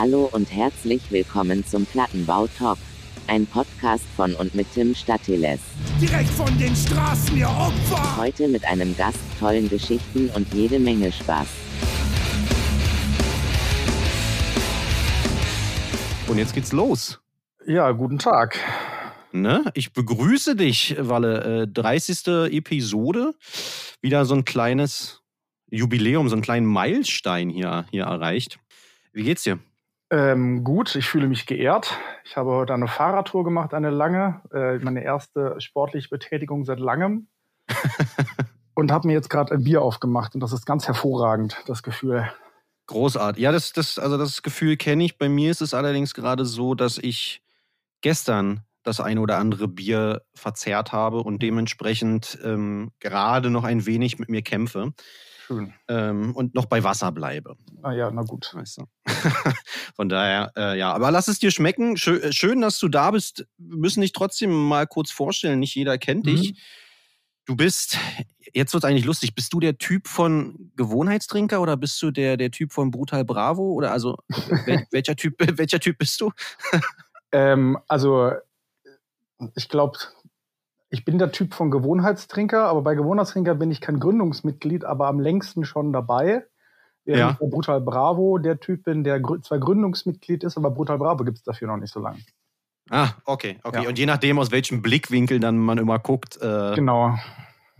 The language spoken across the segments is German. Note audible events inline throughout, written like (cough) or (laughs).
Hallo und herzlich willkommen zum Plattenbau Talk. Ein Podcast von und mit Tim Statiles. Direkt von den Straßen, ihr Opfer! Heute mit einem Gast, tollen Geschichten und jede Menge Spaß. Und jetzt geht's los. Ja, guten Tag. Ne? Ich begrüße dich, Walle. Äh, 30. Episode. Wieder so ein kleines Jubiläum, so einen kleinen Meilenstein hier, hier erreicht. Wie geht's dir? Ähm, gut, ich fühle mich geehrt. Ich habe heute eine Fahrradtour gemacht, eine lange, äh, meine erste sportliche Betätigung seit langem. (laughs) und habe mir jetzt gerade ein Bier aufgemacht und das ist ganz hervorragend, das Gefühl. Großartig. Ja, das, das, also das Gefühl kenne ich. Bei mir ist es allerdings gerade so, dass ich gestern das eine oder andere Bier verzehrt habe und dementsprechend ähm, gerade noch ein wenig mit mir kämpfe. Schön. Ähm, und noch bei Wasser bleibe. Ah ja, na gut. Weißt du? (laughs) Von daher, äh, ja. Aber lass es dir schmecken. Schön, äh, schön, dass du da bist. Wir müssen dich trotzdem mal kurz vorstellen. Nicht jeder kennt Mhm. dich. Du bist, jetzt wird es eigentlich lustig, bist du der Typ von Gewohnheitstrinker oder bist du der, der Typ von Brutal Bravo? Oder also (laughs) wel, welcher, typ, welcher Typ bist du? (laughs) Ähm, also, ich glaube, ich bin der Typ von Gewohnheitstrinker, aber bei Gewohnheitstrinker bin ich kein Gründungsmitglied, aber am längsten schon dabei. Ja. ich Brutal Bravo der Typ bin, der grü- zwar Gründungsmitglied ist, aber Brutal Bravo gibt es dafür noch nicht so lange. Ah, okay, okay. Ja. Und je nachdem, aus welchem Blickwinkel dann man immer guckt, äh, Genau.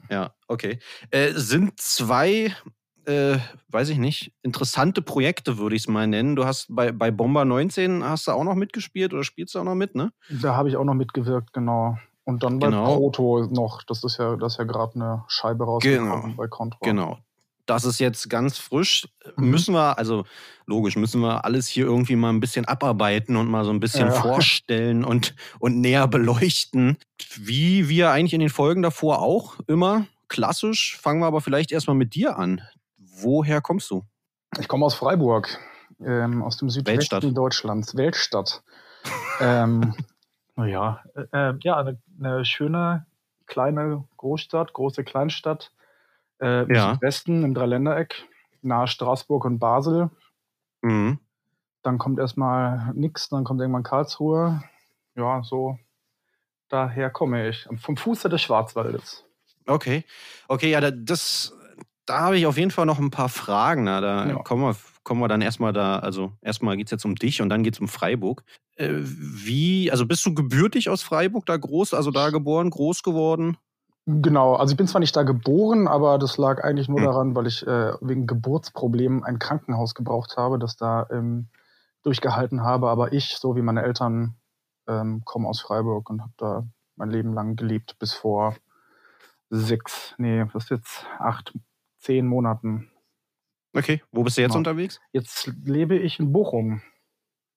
Ja, okay. Äh, sind zwei, äh, weiß ich nicht, interessante Projekte, würde ich es mal nennen. Du hast bei, bei Bomber 19 hast du auch noch mitgespielt oder spielst du auch noch mit, ne? Da habe ich auch noch mitgewirkt, genau. Und dann bei Genau. Proto noch, das ist ja, das ist ja gerade eine Scheibe rausgekommen Genau. bei Contra. Genau. Das ist jetzt ganz frisch. Mhm. Müssen wir, also logisch, müssen wir alles hier irgendwie mal ein bisschen abarbeiten und mal so ein bisschen Ja. (laughs) vorstellen und, und näher beleuchten. Wie wir eigentlich in den Folgen davor auch immer. Klassisch. Fangen wir aber vielleicht erstmal mit dir an. Woher kommst du? Ich komme aus Freiburg, ähm, aus dem Südwesten Weltstadt. Deutschlands, Weltstadt. ähm, (laughs) naja, äh, ja, eine, eine schöne kleine Großstadt, große Kleinstadt äh, im Ja. Südwesten, im Dreiländereck, nahe Straßburg und Basel. Mhm. Dann kommt erstmal nix, dann kommt irgendwann Karlsruhe. Ja, so daher komme ich. Vom Fuße des Schwarzwaldes. Okay. Okay, ja, da- das, da habe ich auf jeden Fall noch ein paar Fragen. Na, da Ja. kommen, wir, kommen wir dann erstmal da, also erstmal geht es jetzt um dich und dann geht es um Freiburg. Äh, wie, also bist du gebürtig aus Freiburg da groß, also da geboren, groß geworden? Genau, also ich bin zwar nicht da geboren, aber das lag eigentlich nur Hm. daran, weil ich äh, wegen Geburtsproblemen ein Krankenhaus gebraucht habe, das da ähm, durchgehalten habe. Aber ich, so wie meine Eltern, ähm, komme aus Freiburg und habe da mein Leben lang gelebt, bis vor sechs, nee, was ist jetzt, acht, zehn Monaten. Okay, wo bist du jetzt Genau. unterwegs? Jetzt lebe ich in Bochum,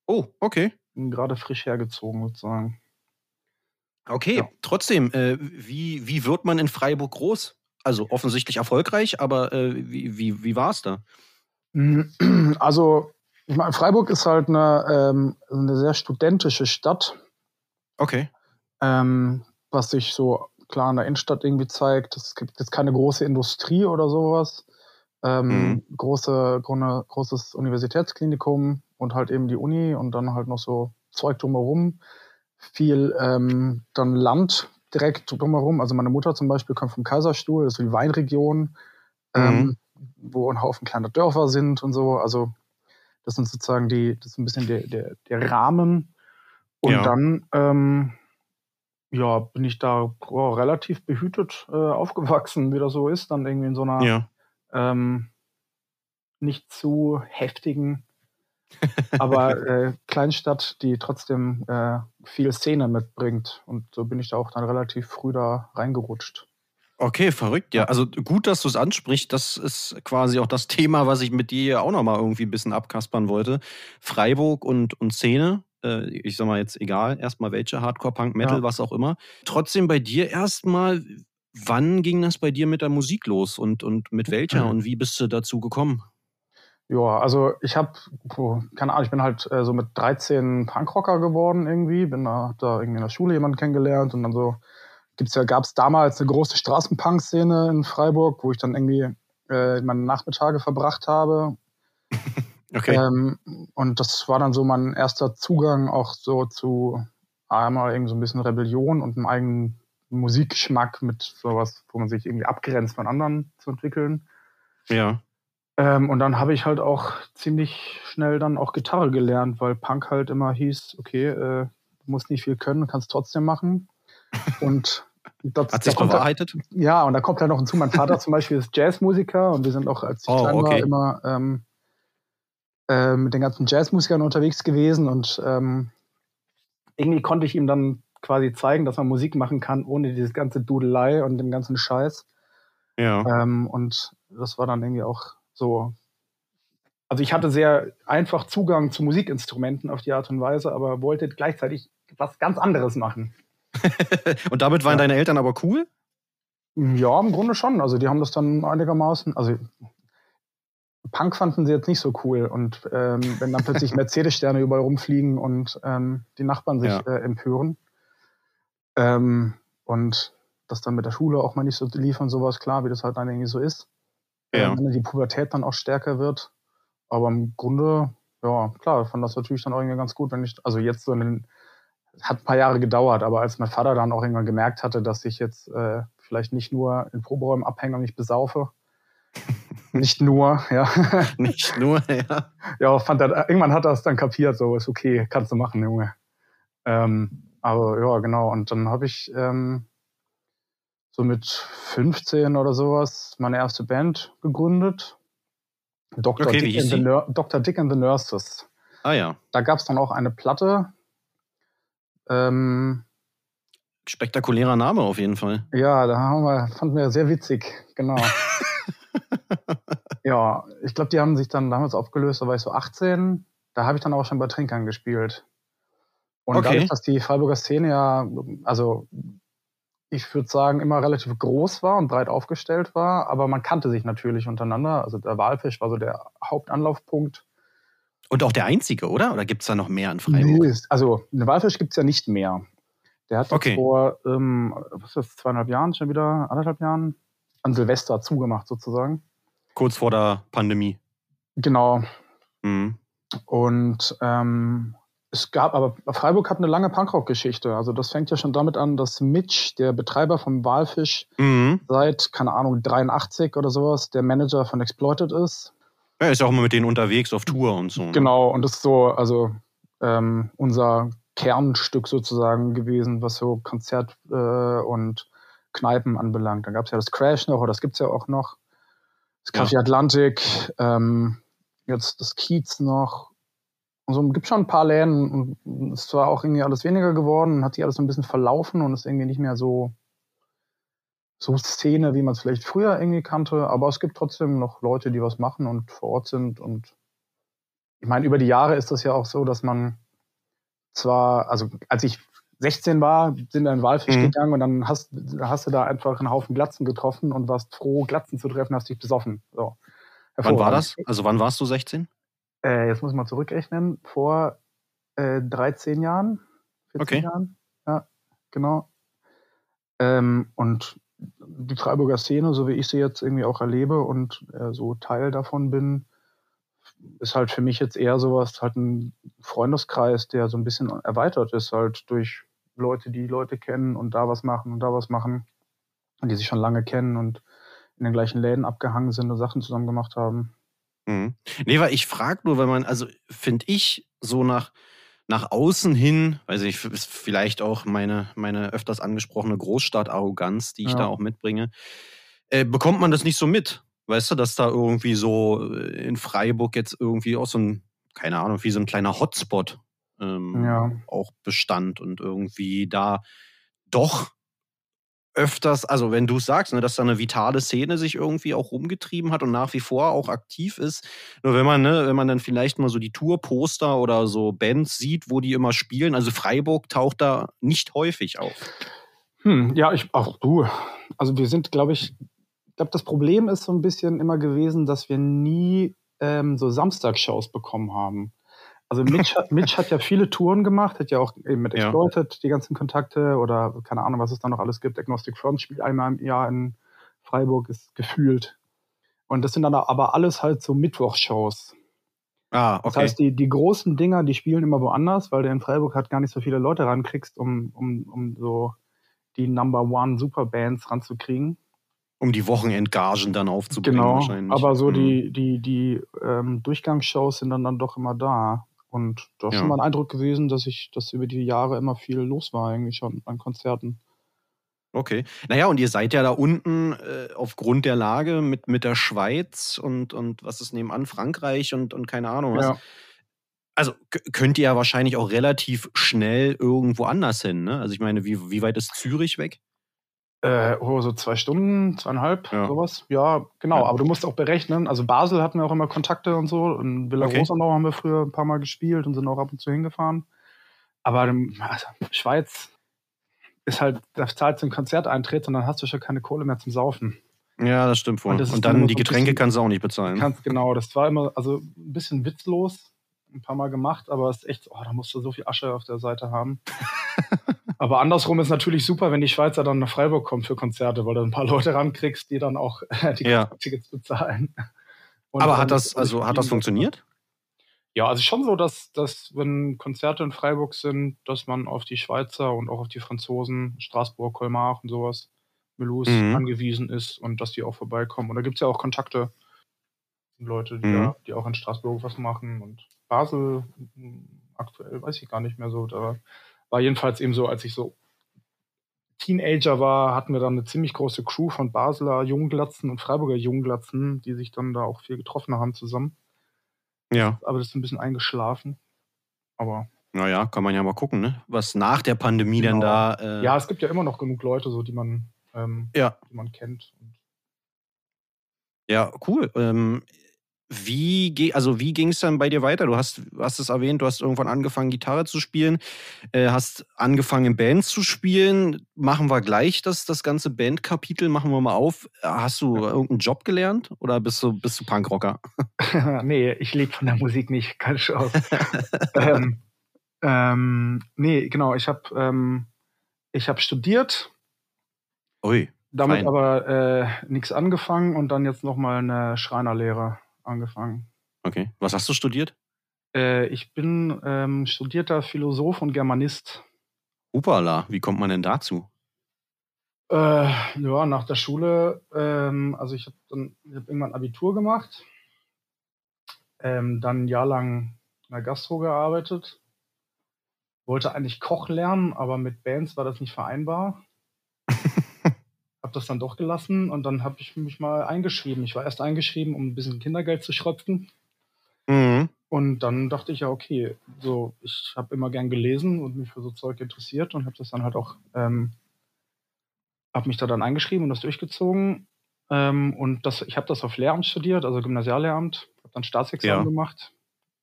Oh, okay. Gerade frisch hergezogen sozusagen. Okay, Ja. trotzdem, äh, wie, wie wird man in Freiburg groß? Also offensichtlich erfolgreich, aber äh, wie, wie, wie war es da? (clears throat) Also, ich meine, Freiburg ist halt eine, ähm, eine sehr studentische Stadt. Okay. ähm, was sich so klar in der Innenstadt irgendwie zeigt. Es gibt jetzt keine große Industrie oder sowas. Ähm, Mhm. große, große, großes Universitätsklinikum und halt eben die Uni und dann halt noch so Zeug drumherum. Viel ähm, dann Land direkt drumherum. Also meine Mutter zum Beispiel kommt vom Kaiserstuhl, das ist die Weinregion, ähm, wo ein Haufen kleiner Dörfer sind und so. Also das sind sozusagen die, das ist ein bisschen der, der, der Rahmen. Und Ja. dann ähm, ja, bin ich da oh, relativ behütet äh, aufgewachsen, wie das so ist, dann irgendwie in so einer Ja. ähm, nicht zu heftigen, aber äh, Kleinstadt, die trotzdem äh, viel Szene mitbringt. Und so bin ich da auch dann relativ früh da reingerutscht. Okay, verrückt, ja. Also gut, dass du es ansprichst. Das ist quasi auch das Thema, was ich mit dir auch nochmal irgendwie ein bisschen abkaspern wollte. Freiburg und, und Szene. Äh, ich sag mal jetzt egal, erstmal welche, Hardcore, Punk, Metal, Ja. was auch immer. Trotzdem bei dir erstmal, wann ging das bei dir mit der Musik los und, und mit welcher Mhm. und wie bist du dazu gekommen? Ja, also ich habe, keine Ahnung, ich bin halt äh, so mit 13 Punkrocker geworden irgendwie, bin da, da irgendwie in der Schule jemanden kennengelernt und dann so gibt's ja, gab es damals eine große Straßenpunk-Szene in Freiburg, wo ich dann irgendwie äh, meine Nachmittage verbracht habe. (laughs) Okay. Ähm, und das war dann so mein erster Zugang auch so zu einmal irgendwie so ein bisschen Rebellion und einem eigenen Musikgeschmack mit sowas, wo man sich irgendwie abgrenzt von anderen zu entwickeln. ja. Ähm, und dann habe ich halt auch ziemlich schnell dann auch Gitarre gelernt, weil Punk halt immer hieß, okay, äh, du musst nicht viel können, kannst trotzdem machen. (laughs) Und das, Hat sich bewahrheitet? ja, und da kommt halt noch hinzu, mein Vater zum Beispiel ist Jazzmusiker und wir sind auch, als ich Oh, klein war, okay. immer ähm, äh, mit den ganzen Jazzmusikern unterwegs gewesen und ähm, irgendwie konnte ich ihm dann quasi zeigen, dass man Musik machen kann, ohne dieses ganze Dudelei und den ganzen Scheiß. Ja. Ähm, und das war dann irgendwie auch so. Also ich hatte sehr einfach Zugang zu Musikinstrumenten auf die Art und Weise, aber wollte gleichzeitig was ganz anderes machen. (laughs) Und damit waren Ja. deine Eltern aber cool? Ja, im Grunde schon. Also die haben das dann einigermaßen, also Punk fanden sie jetzt nicht so cool. Und ähm, wenn dann plötzlich (laughs) Mercedes-Sterne überall rumfliegen und ähm, die Nachbarn sich Ja. äh, empören. Ähm, und das dann mit der Schule auch mal nicht so lief und sowas, klar, wie das halt dann irgendwie so ist. Ja. Wenn die Pubertät dann auch stärker wird. Aber im Grunde, ja, klar, fand das natürlich dann auch irgendwie ganz gut, wenn ich, also jetzt so in den, hat ein paar Jahre gedauert, aber als mein Vater dann auch irgendwann gemerkt hatte, dass ich jetzt äh, vielleicht nicht nur in Proberäumen abhänge und mich besaufe, (laughs) nicht nur, ja, (laughs) Nicht nur, ja. ja, fand er, irgendwann hat er es dann kapiert, so ist okay, kannst du machen, Junge. Ähm, aber ja, genau, und dann habe ich ähm, so mit 15 oder sowas meine erste Band gegründet. Dr. Okay, Dick, and the? Nur- Dr. Dick and the Nurses. Ah ja. Da gab es dann auch eine Platte. Ähm, Spektakulärer Name auf jeden Fall. ja, da haben wir, fanden wir sehr witzig, genau. (laughs) ja, ich glaube, die haben sich dann damals aufgelöst, da war ich so 18. Da habe ich dann auch schon bei Trinkern gespielt. Und Okay. dadurch, dass die Freiburger Szene ja, also ich würde sagen, immer relativ groß war und breit aufgestellt war, aber man kannte sich natürlich untereinander. Also der Walfisch war so der Hauptanlaufpunkt. Und auch der einzige, oder? Oder gibt es da noch mehr in Freiburg? Nee, also eine Walfisch gibt es ja nicht mehr. Der hat Okay. vor, ähm, was ist das, zweieinhalb Jahren schon wieder, anderthalb Jahren, an Silvester zugemacht sozusagen. Kurz vor der Pandemie. Genau. Mhm. Und ähm, es gab, aber Freiburg hat eine lange Punkrock-Geschichte. Also das fängt ja schon damit an, dass Mitch, der Betreiber vom Walfisch, Mhm. seit, keine Ahnung, 83 oder sowas, der Manager von Exploited ist. Er ist ja auch immer mit denen unterwegs auf Tour und so. ne? Genau, und das ist so, also ähm, unser Kernstück sozusagen gewesen, was so Konzert äh, und Kneipen anbelangt. Dann gab es ja das Crash noch, oder das gibt es ja auch noch. Das Café Ja. Atlantik, ähm, jetzt das Kiez noch. Und so gibt schon ein paar Läden und es war auch irgendwie alles weniger geworden hat sich alles so ein bisschen verlaufen und ist irgendwie nicht mehr so, so Szene, wie man es vielleicht früher irgendwie kannte. Aber es gibt trotzdem noch Leute, die was machen und vor Ort sind und ich meine, über die Jahre ist das ja auch so, dass man zwar, also als ich 16 war, sind wir in Walfisch Mhm. gegangen und dann hast, hast du da einfach einen Haufen Glatzen getroffen und warst froh, Glatzen zu treffen, hast dich besoffen. So. Wann war das? Also wann warst du 16? Äh, jetzt muss ich mal zurückrechnen. Vor äh, 13 Jahren, 14 Okay. Jahren. Ja, genau. Ähm, und die Freiburger Szene, so wie ich sie jetzt irgendwie auch erlebe und äh, so Teil davon bin, ist halt für mich jetzt eher sowas, halt ein Freundeskreis, der so ein bisschen erweitert ist, halt durch Leute, die Leute kennen und da was machen und da was machen und die sich schon lange kennen und in den gleichen Läden abgehangen sind und Sachen zusammen gemacht haben. Mhm. Nee, weil ich frage nur, weil man, also finde ich, so nach, nach außen hin, weiß ich, ist vielleicht auch meine, meine öfters angesprochene Großstadt-Arroganz, die ich Ja. da auch mitbringe, äh, bekommt man das nicht so mit. Weißt du, dass da irgendwie so äh, in Freiburg jetzt irgendwie auch so ein, keine Ahnung, wie so ein kleiner Hotspot ähm, Ja. auch bestand und irgendwie da doch öfters, also wenn du sagst, ne, dass da eine vitale Szene sich irgendwie auch rumgetrieben hat und nach wie vor auch aktiv ist. Nur wenn man, ne, wenn man dann vielleicht mal so die Tourposter oder so Bands sieht, wo die immer spielen, also Freiburg taucht da nicht häufig auf. Hm, ja, ich, auch du. Also wir sind, glaube ich, ich glaube, das Problem ist so ein bisschen immer gewesen, dass wir nie ähm, so Samstagsshows bekommen haben. Also Mitch, hat- (laughs) Mitch hat ja viele Touren gemacht, hat ja auch eben mit Ja. Exploited die ganzen Kontakte oder keine Ahnung, was es da noch alles gibt. Agnostic Front spielt einmal im Jahr in Freiburg, ist gefühlt. Und das sind dann aber alles halt so Mittwochshows. Ah, okay. Das heißt, die, die großen Dinger, die spielen immer woanders, weil du in Freiburg halt gar nicht so viele Leute rankriegst, um, um, um so die Number One Superbands ranzukriegen. um die Wochenendgagen dann aufzubringen Genau. wahrscheinlich. Aber so Mhm. die, die, die ähm, Durchgangsshows sind dann, dann doch immer da. Und da ist Ja. schon mal ein Eindruck gewesen, dass ich, dass über die Jahre immer viel los war, eigentlich schon an Konzerten. Okay. Naja, und ihr seid ja da unten äh, aufgrund der Lage mit, mit der Schweiz und, und was ist nebenan, Frankreich und, und keine Ahnung was. Ja. Also könnt ihr ja wahrscheinlich auch relativ schnell irgendwo anders hin, ne? Also ich meine, wie, wie weit ist Zürich weg? Äh, oh, so zwei Stunden, zweieinhalb, Ja. sowas. Ja, genau. Ja. Aber du musst auch berechnen. Also Basel hatten wir auch immer Kontakte und so. In Villa Okay. Rosenau haben wir früher ein paar Mal gespielt und sind auch ab und zu hingefahren. Aber ähm, also, Schweiz ist halt, da zahlst du einen Konzerteintritt und dann hast du schon keine Kohle mehr zum Saufen. Ja, das stimmt wohl. Und Und, das dann dann die Getränke bisschen- kannst du auch nicht bezahlen. Ganz genau. Das war immer, also ein bisschen witzlos. Ein paar Mal gemacht, aber es ist echt, oh, da musst du so viel Asche auf der Seite haben. (laughs) aber andersrum ist natürlich super, wenn die Schweizer dann nach Freiburg kommen für Konzerte, weil du ein paar Leute rankriegst, die dann auch äh, die Ja. Tickets bezahlen. Und Aber hat das, also hat das funktioniert? Ja, also schon so, dass, dass wenn Konzerte in Freiburg sind, dass man auf die Schweizer und auch auf die Franzosen, Straßburg, Colmar und sowas, Melus Mhm. angewiesen ist und dass die auch vorbeikommen. Und da gibt es ja auch Kontakte, Leute, die, Mhm. da, die auch in Straßburg was machen und Basel aktuell weiß ich gar nicht mehr so. Da war jedenfalls eben so, als ich so Teenager war, hatten wir dann eine ziemlich große Crew von Basler Jungglatzen und Freiburger Jungglatzen, die sich dann da auch viel getroffen haben zusammen Ja. aber das ist ein bisschen eingeschlafen. Aber Naja, kann man ja mal gucken, ne? Was nach der Pandemie Genau. denn da. Äh, ja, es gibt ja immer noch genug Leute, so die man, ähm, Ja. die man kennt. Ja, cool. Ähm, wie also wie ging es dann bei dir weiter? Du hast, hast es erwähnt, du hast irgendwann angefangen, Gitarre zu spielen, äh, hast angefangen, in Bands zu spielen. Machen wir gleich das, das ganze Bandkapitel, machen wir mal auf. Hast du irgendeinen Job gelernt oder bist du, bist du Punkrocker? (laughs) nee, ich lebe von der Musik nicht, (laughs) keine Chance. (laughs) ähm, ähm, nee, genau, ich habe ähm, ich hab studiert, Ui. damit Fein. aber äh, nichts angefangen und dann jetzt nochmal eine Schreinerlehre angefangen. Okay. Was hast du studiert? Äh, ich bin ähm, studierter Philosoph und Germanist. Upala, wie kommt man denn dazu? Äh, ja, nach der Schule, ähm, also ich habe dann ich hab irgendwann Abitur gemacht, ähm, dann ein Jahr lang in der Gastro gearbeitet, wollte eigentlich Koch lernen, aber mit Bands war das nicht vereinbar. (laughs) habe das dann doch gelassen und dann habe ich mich mal eingeschrieben. Ich war erst eingeschrieben, um ein bisschen Kindergeld zu schröpfen. Mhm. Und dann dachte ich ja, okay, so, ich habe immer gern gelesen und mich für so Zeug interessiert und habe das dann halt auch, ähm, habe mich da dann eingeschrieben und das durchgezogen. Ähm, und das, ich habe das auf Lehramt studiert, also Gymnasiallehramt, habe dann Staatsexamen Ja. gemacht,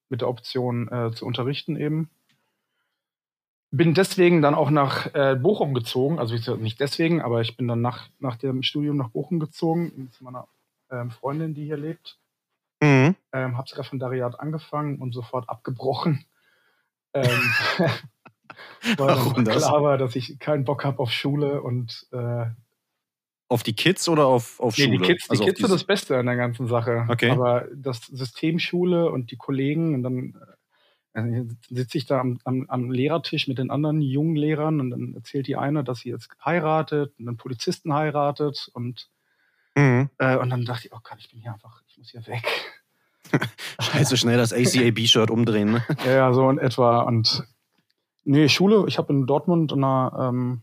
mit der Option äh, zu unterrichten eben. Bin deswegen dann auch nach äh, Bochum gezogen, also ich, nicht deswegen, aber ich bin dann nach, nach dem Studium nach Bochum gezogen, zu meiner ähm, Freundin, die hier lebt Mhm. ähm, habe das Referendariat angefangen und sofort abgebrochen. Ähm, (laughs) weil Warum das? klar war, dass ich keinen Bock habe auf Schule und äh, Auf die Kids oder auf, auf nee, Schule? die Kids, die Also auf Kids sind das Beste an der ganzen Sache. Okay. Aber das System Schule und die Kollegen und dann äh, sitze ich da am, am, am Lehrertisch mit den anderen jungen Lehrern und dann erzählt die eine, dass sie jetzt heiratet und einen Polizisten heiratet und Mhm. äh, und dann dachte ich, oh Gott, ich bin hier einfach, ich muss hier weg. (laughs) Scheiße, schnell das ACAB-Shirt umdrehen. Ne? (laughs) Ja, ja, so in etwa. Und nee, Schule, ich habe in Dortmund in einer ähm,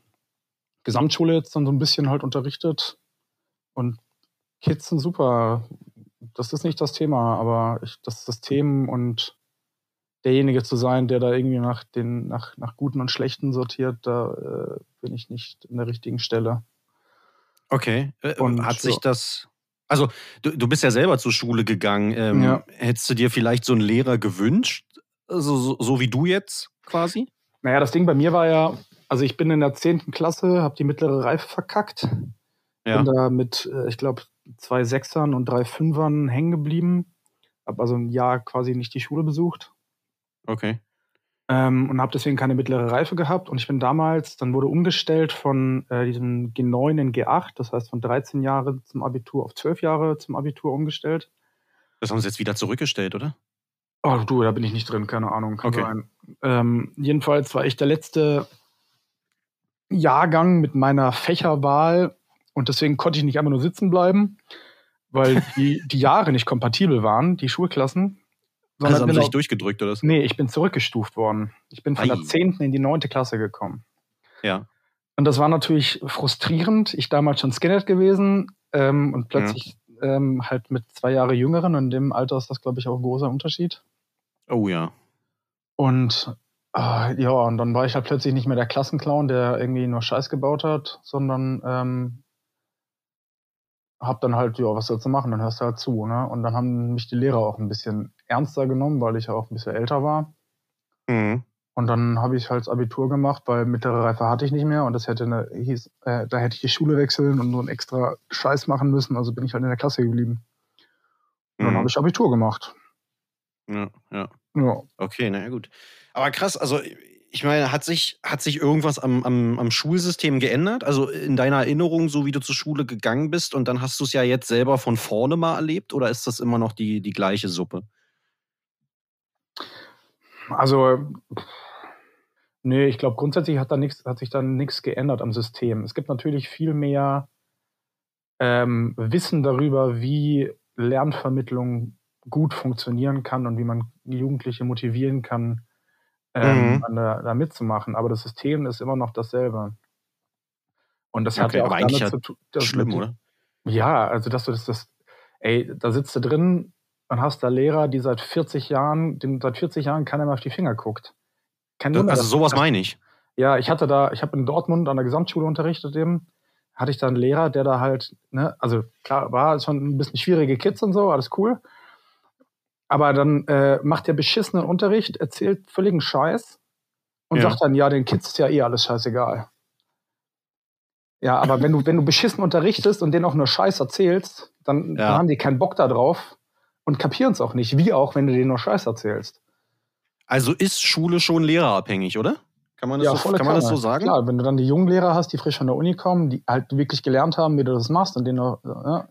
Gesamtschule jetzt dann so ein bisschen halt unterrichtet. Und Kids sind super. Das ist nicht das Thema, aber ich, das System und derjenige zu sein, der da irgendwie nach den, nach, nach Guten und Schlechten sortiert, da äh, bin ich nicht in der richtigen Stelle. Okay. Äh, Und hat sich so. das. Also, du, du bist ja selber zur Schule gegangen. Ähm, Ja. Hättest du dir vielleicht so einen Lehrer gewünscht? Also, so, so wie du jetzt quasi? Naja, das Ding bei mir war ja, also ich bin in der 10. Klasse, habe die mittlere Reife verkackt. Ja. Bin da mit, äh, ich glaube, zwei Sechsern und drei Fünfern hängen geblieben. Habe also ein Jahr quasi nicht die Schule besucht Okay. ähm, und habe deswegen keine mittlere Reife gehabt. Und ich bin damals, dann wurde umgestellt von äh, diesem G9 in G8, das heißt von 13 Jahre zum Abitur auf 12 Jahre zum Abitur umgestellt. Das haben sie jetzt wieder zurückgestellt, oder? Oh, du, da bin ich nicht drin, keine Ahnung. Kann Okay. sein. Ähm, jedenfalls war ich der letzte Jahrgang mit meiner Fächerwahl und deswegen konnte ich nicht einfach nur sitzen bleiben, weil die, die Jahre nicht kompatibel waren, die Schulklassen. Also haben sie auch- dich durchgedrückt oder so? Nee, ich bin zurückgestuft worden. Ich bin von Ei. der 10. in die 9. Klasse gekommen. Ja. Und das war natürlich frustrierend. Ich damals schon Skinhead gewesen ähm, und plötzlich ähm, halt mit zwei Jahre Jüngeren. Und in dem Alter ist das, glaube ich, auch ein großer Unterschied. Oh ja. Und äh, ja, und dann war ich halt plötzlich nicht mehr der Klassenclown, der irgendwie nur Scheiß gebaut hat, sondern ähm, hab dann halt, ja, was sollst du machen? Dann hörst du halt zu, ne? Und dann haben mich die Lehrer auch ein bisschen ernster genommen, weil ich ja auch ein bisschen älter war. Mhm. Und dann habe ich halt das Abitur gemacht, weil mittlere Reife hatte ich nicht mehr und das hätte eine, hieß, äh, da hätte ich die Schule wechseln und so einen extra Scheiß machen müssen. Also bin ich halt in der Klasse geblieben. Und dann Mhm. habe ich Abitur gemacht. Ja, ja. Ja. Okay, naja, gut. Aber krass, also ich meine, hat sich, hat sich irgendwas am, am, am Schulsystem geändert? Also in deiner Erinnerung, so wie du zur Schule gegangen bist und dann hast du es ja jetzt selber von vorne mal erlebt oder ist das immer noch die, die gleiche Suppe? Also, nee, ich glaube, grundsätzlich hat, da nix, hat sich da nichts geändert am System. Es gibt natürlich viel mehr ähm, Wissen darüber, wie Lernvermittlung gut funktionieren kann und wie man Jugendliche motivieren kann, ähm, Mhm. der, da mitzumachen. Aber das System ist immer noch dasselbe. Und das hat Okay, ja auch damit ja zu tun. Schlimm, mit- oder? ja, also dass du das, das, ey, da sitzt du drin und hast da Lehrer, die seit 40 Jahren, dem seit 40 Jahren keiner mehr auf die Finger guckt. Kein Wunder, Also sowas meine ich. Ja, ich hatte da, ich habe in Dortmund an der Gesamtschule unterrichtet eben, hatte ich da einen Lehrer, der da halt, ne, also klar, war schon ein bisschen schwierige Kids und so, alles cool. Aber dann äh, macht der beschissenen Unterricht, erzählt völligen Scheiß und Ja. sagt dann, ja, den Kids ist ja eh alles scheißegal. Ja, aber wenn du, wenn du beschissen unterrichtest und denen auch nur Scheiß erzählst, dann, Ja. dann haben die keinen Bock da drauf und kapieren es auch nicht. Wie auch, wenn du denen nur Scheiß erzählst. Also ist Schule schon lehrerabhängig, oder? Kann man das, so, volle kann man das so sagen? Klar, wenn du dann die jungen Lehrer hast, die frisch von der Uni kommen, die halt wirklich gelernt haben, wie du das machst und denen auch, ja,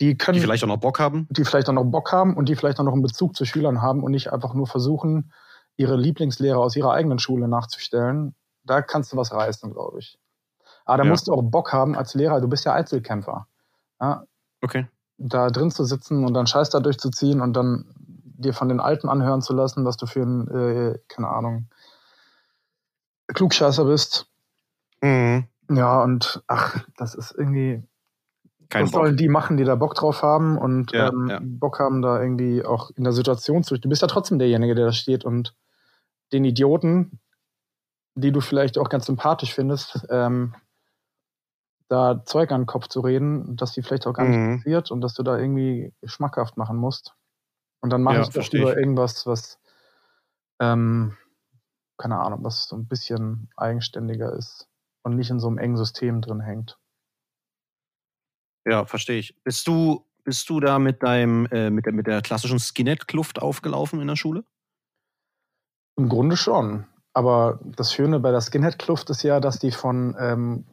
die können, Die vielleicht auch noch Bock haben? die vielleicht auch noch Bock haben und die vielleicht auch noch einen Bezug zu Schülern haben und nicht einfach nur versuchen, ihre Lieblingslehrer aus ihrer eigenen Schule nachzustellen. Da kannst du was reißen, glaube ich. Aber da Ja. musst du auch Bock haben als Lehrer. Du bist ja Einzelkämpfer. Ja, Okay. Da drin zu sitzen und dann Scheiß da durchzuziehen und dann dir von den Alten anhören zu lassen, dass du für ein, äh, keine Ahnung, Klugscheißer bist. Mhm. Ja, und ach, das ist irgendwie, Kein was Bock. sollen die machen, die da Bock drauf haben und Ja, ähm, ja. Bock haben, da irgendwie auch in der Situation zu. Du bist ja trotzdem derjenige, der da steht und den Idioten, die du vielleicht auch ganz sympathisch findest, ähm, da Zeug an den Kopf zu reden, dass die vielleicht auch gar nicht Mhm. interessiert und dass du da irgendwie schmackhaft machen musst. Und dann mache Ja, ich doch lieber irgendwas, was, ähm, keine Ahnung, was so ein bisschen eigenständiger ist und nicht in so einem engen System drin hängt. Ja, verstehe ich. Bist du, bist du da mit deinem, äh, mit der, mit der klassischen Skinhead-Kluft aufgelaufen in der Schule? Im Grunde schon. Aber das Schöne bei der Skinhead-Kluft ist ja, dass die von ähm,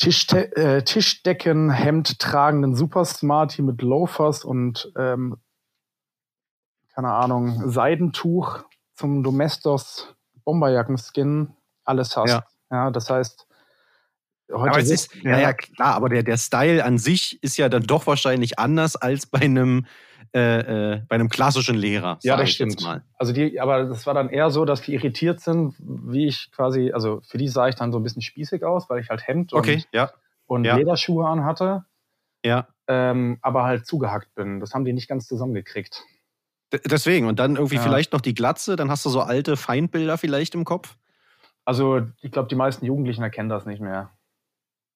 Tischde äh, Tischdeckenhemd tragenden Super Smarty mit Loafers und ähm, keine Ahnung, Seidentuch zum Domestos Bomberjacken-Skin alles hast. Ja. Ja. das heißt, heute aber es ist, ja, ja, klar, aber der, der Style an sich ist ja dann doch wahrscheinlich anders als bei einem, äh, äh, bei einem klassischen Lehrer. Ja, das stimmt. Mal. Also die, aber das war dann eher so, dass die irritiert sind, wie ich quasi, also für die sah ich dann so ein bisschen spießig aus, weil ich halt Hemd Okay, ja, und, und Ja. Lederschuhe anhatte. ja. ähm, aber halt zugehackt bin. Das haben die nicht ganz zusammengekriegt. D- Deswegen, und dann irgendwie Ja. vielleicht noch die Glatze, dann hast du so alte Feindbilder vielleicht im Kopf. Also ich glaube, die meisten Jugendlichen erkennen das nicht mehr.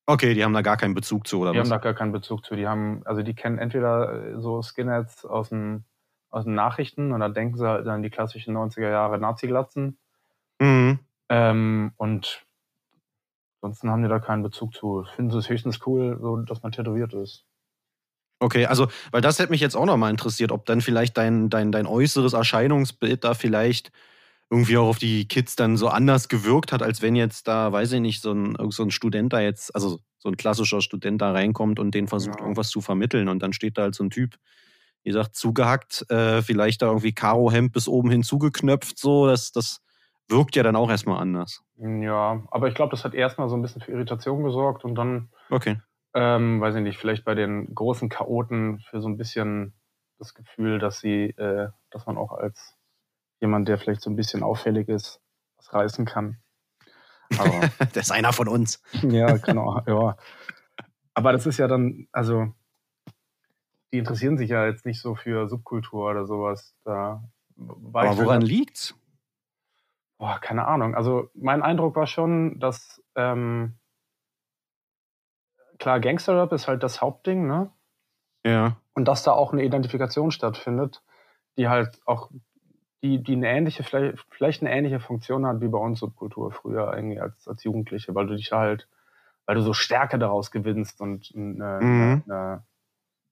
Okay, die haben da gar keinen Bezug zu, oder Die was? haben da gar keinen Bezug zu. Die haben, also die kennen entweder äh, so Skinheads aus den, aus den Nachrichten und dann denken sie halt an die klassischen 90er Jahre Nazi-Glatzen. Mhm. Ähm, und ansonsten haben die da keinen Bezug zu. Finden sie es höchstens cool, so, dass man tätowiert ist. Okay, also, weil das hätte mich jetzt auch noch mal interessiert, ob dann vielleicht dein, dein, dein äußeres Erscheinungsbild da vielleicht irgendwie auch auf die Kids dann so anders gewirkt hat, als wenn jetzt da, weiß ich nicht, so ein, so ein Student da jetzt, also so ein klassischer Student da reinkommt und den versucht, Ja. irgendwas zu vermitteln und dann steht da halt so ein Typ wie gesagt, zugehackt, äh, vielleicht da irgendwie Karo-Hemd bis oben hin zugeknöpft, so, das, das wirkt ja dann auch erstmal anders. Ja, aber ich glaube, das hat erstmal so ein bisschen für Irritation gesorgt und dann, Okay. ähm, weiß ich nicht, vielleicht bei den großen Chaoten für so ein bisschen das Gefühl, dass sie, äh, dass man auch als jemand, der vielleicht so ein bisschen auffällig ist, was reißen kann. Aber (laughs) das ist einer von uns. (laughs) ja, genau, ja. Aber das ist ja dann, also die interessieren sich ja jetzt nicht so für Subkultur oder sowas. Da Aber woran sogar- liegt's? Boah, keine Ahnung. Also mein Eindruck war schon, dass ähm, klar, Gangsterrap ist halt das Hauptding, ne? Ja. Und dass da auch eine Identifikation stattfindet, die halt auch, die, die eine ähnliche, vielleicht, eine ähnliche Funktion hat wie bei uns Subkultur früher irgendwie als, als Jugendliche, weil du dich halt, weil du so Stärke daraus gewinnst und eine, Mhm. eine,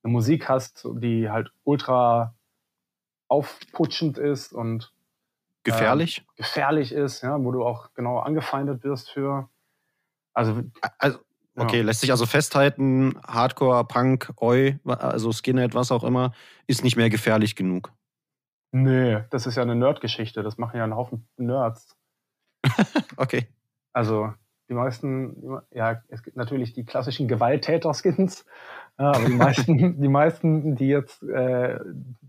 eine Musik hast, die halt ultra aufputschend ist und Gefährlich? gefährlich ist, ja, wo du auch genau angefeindet wirst für. Also, also, okay, ja. lässt sich also festhalten, Hardcore, Punk, Oi, also Skinhead, was auch immer, ist nicht mehr gefährlich genug. Nee, das ist ja eine Nerd-Geschichte. Das machen ja ein Haufen Nerds. (laughs) Okay. Also, die meisten, ja, es gibt natürlich die klassischen Gewalttäter-Skins, aber die meisten, (laughs) die meisten, die jetzt äh,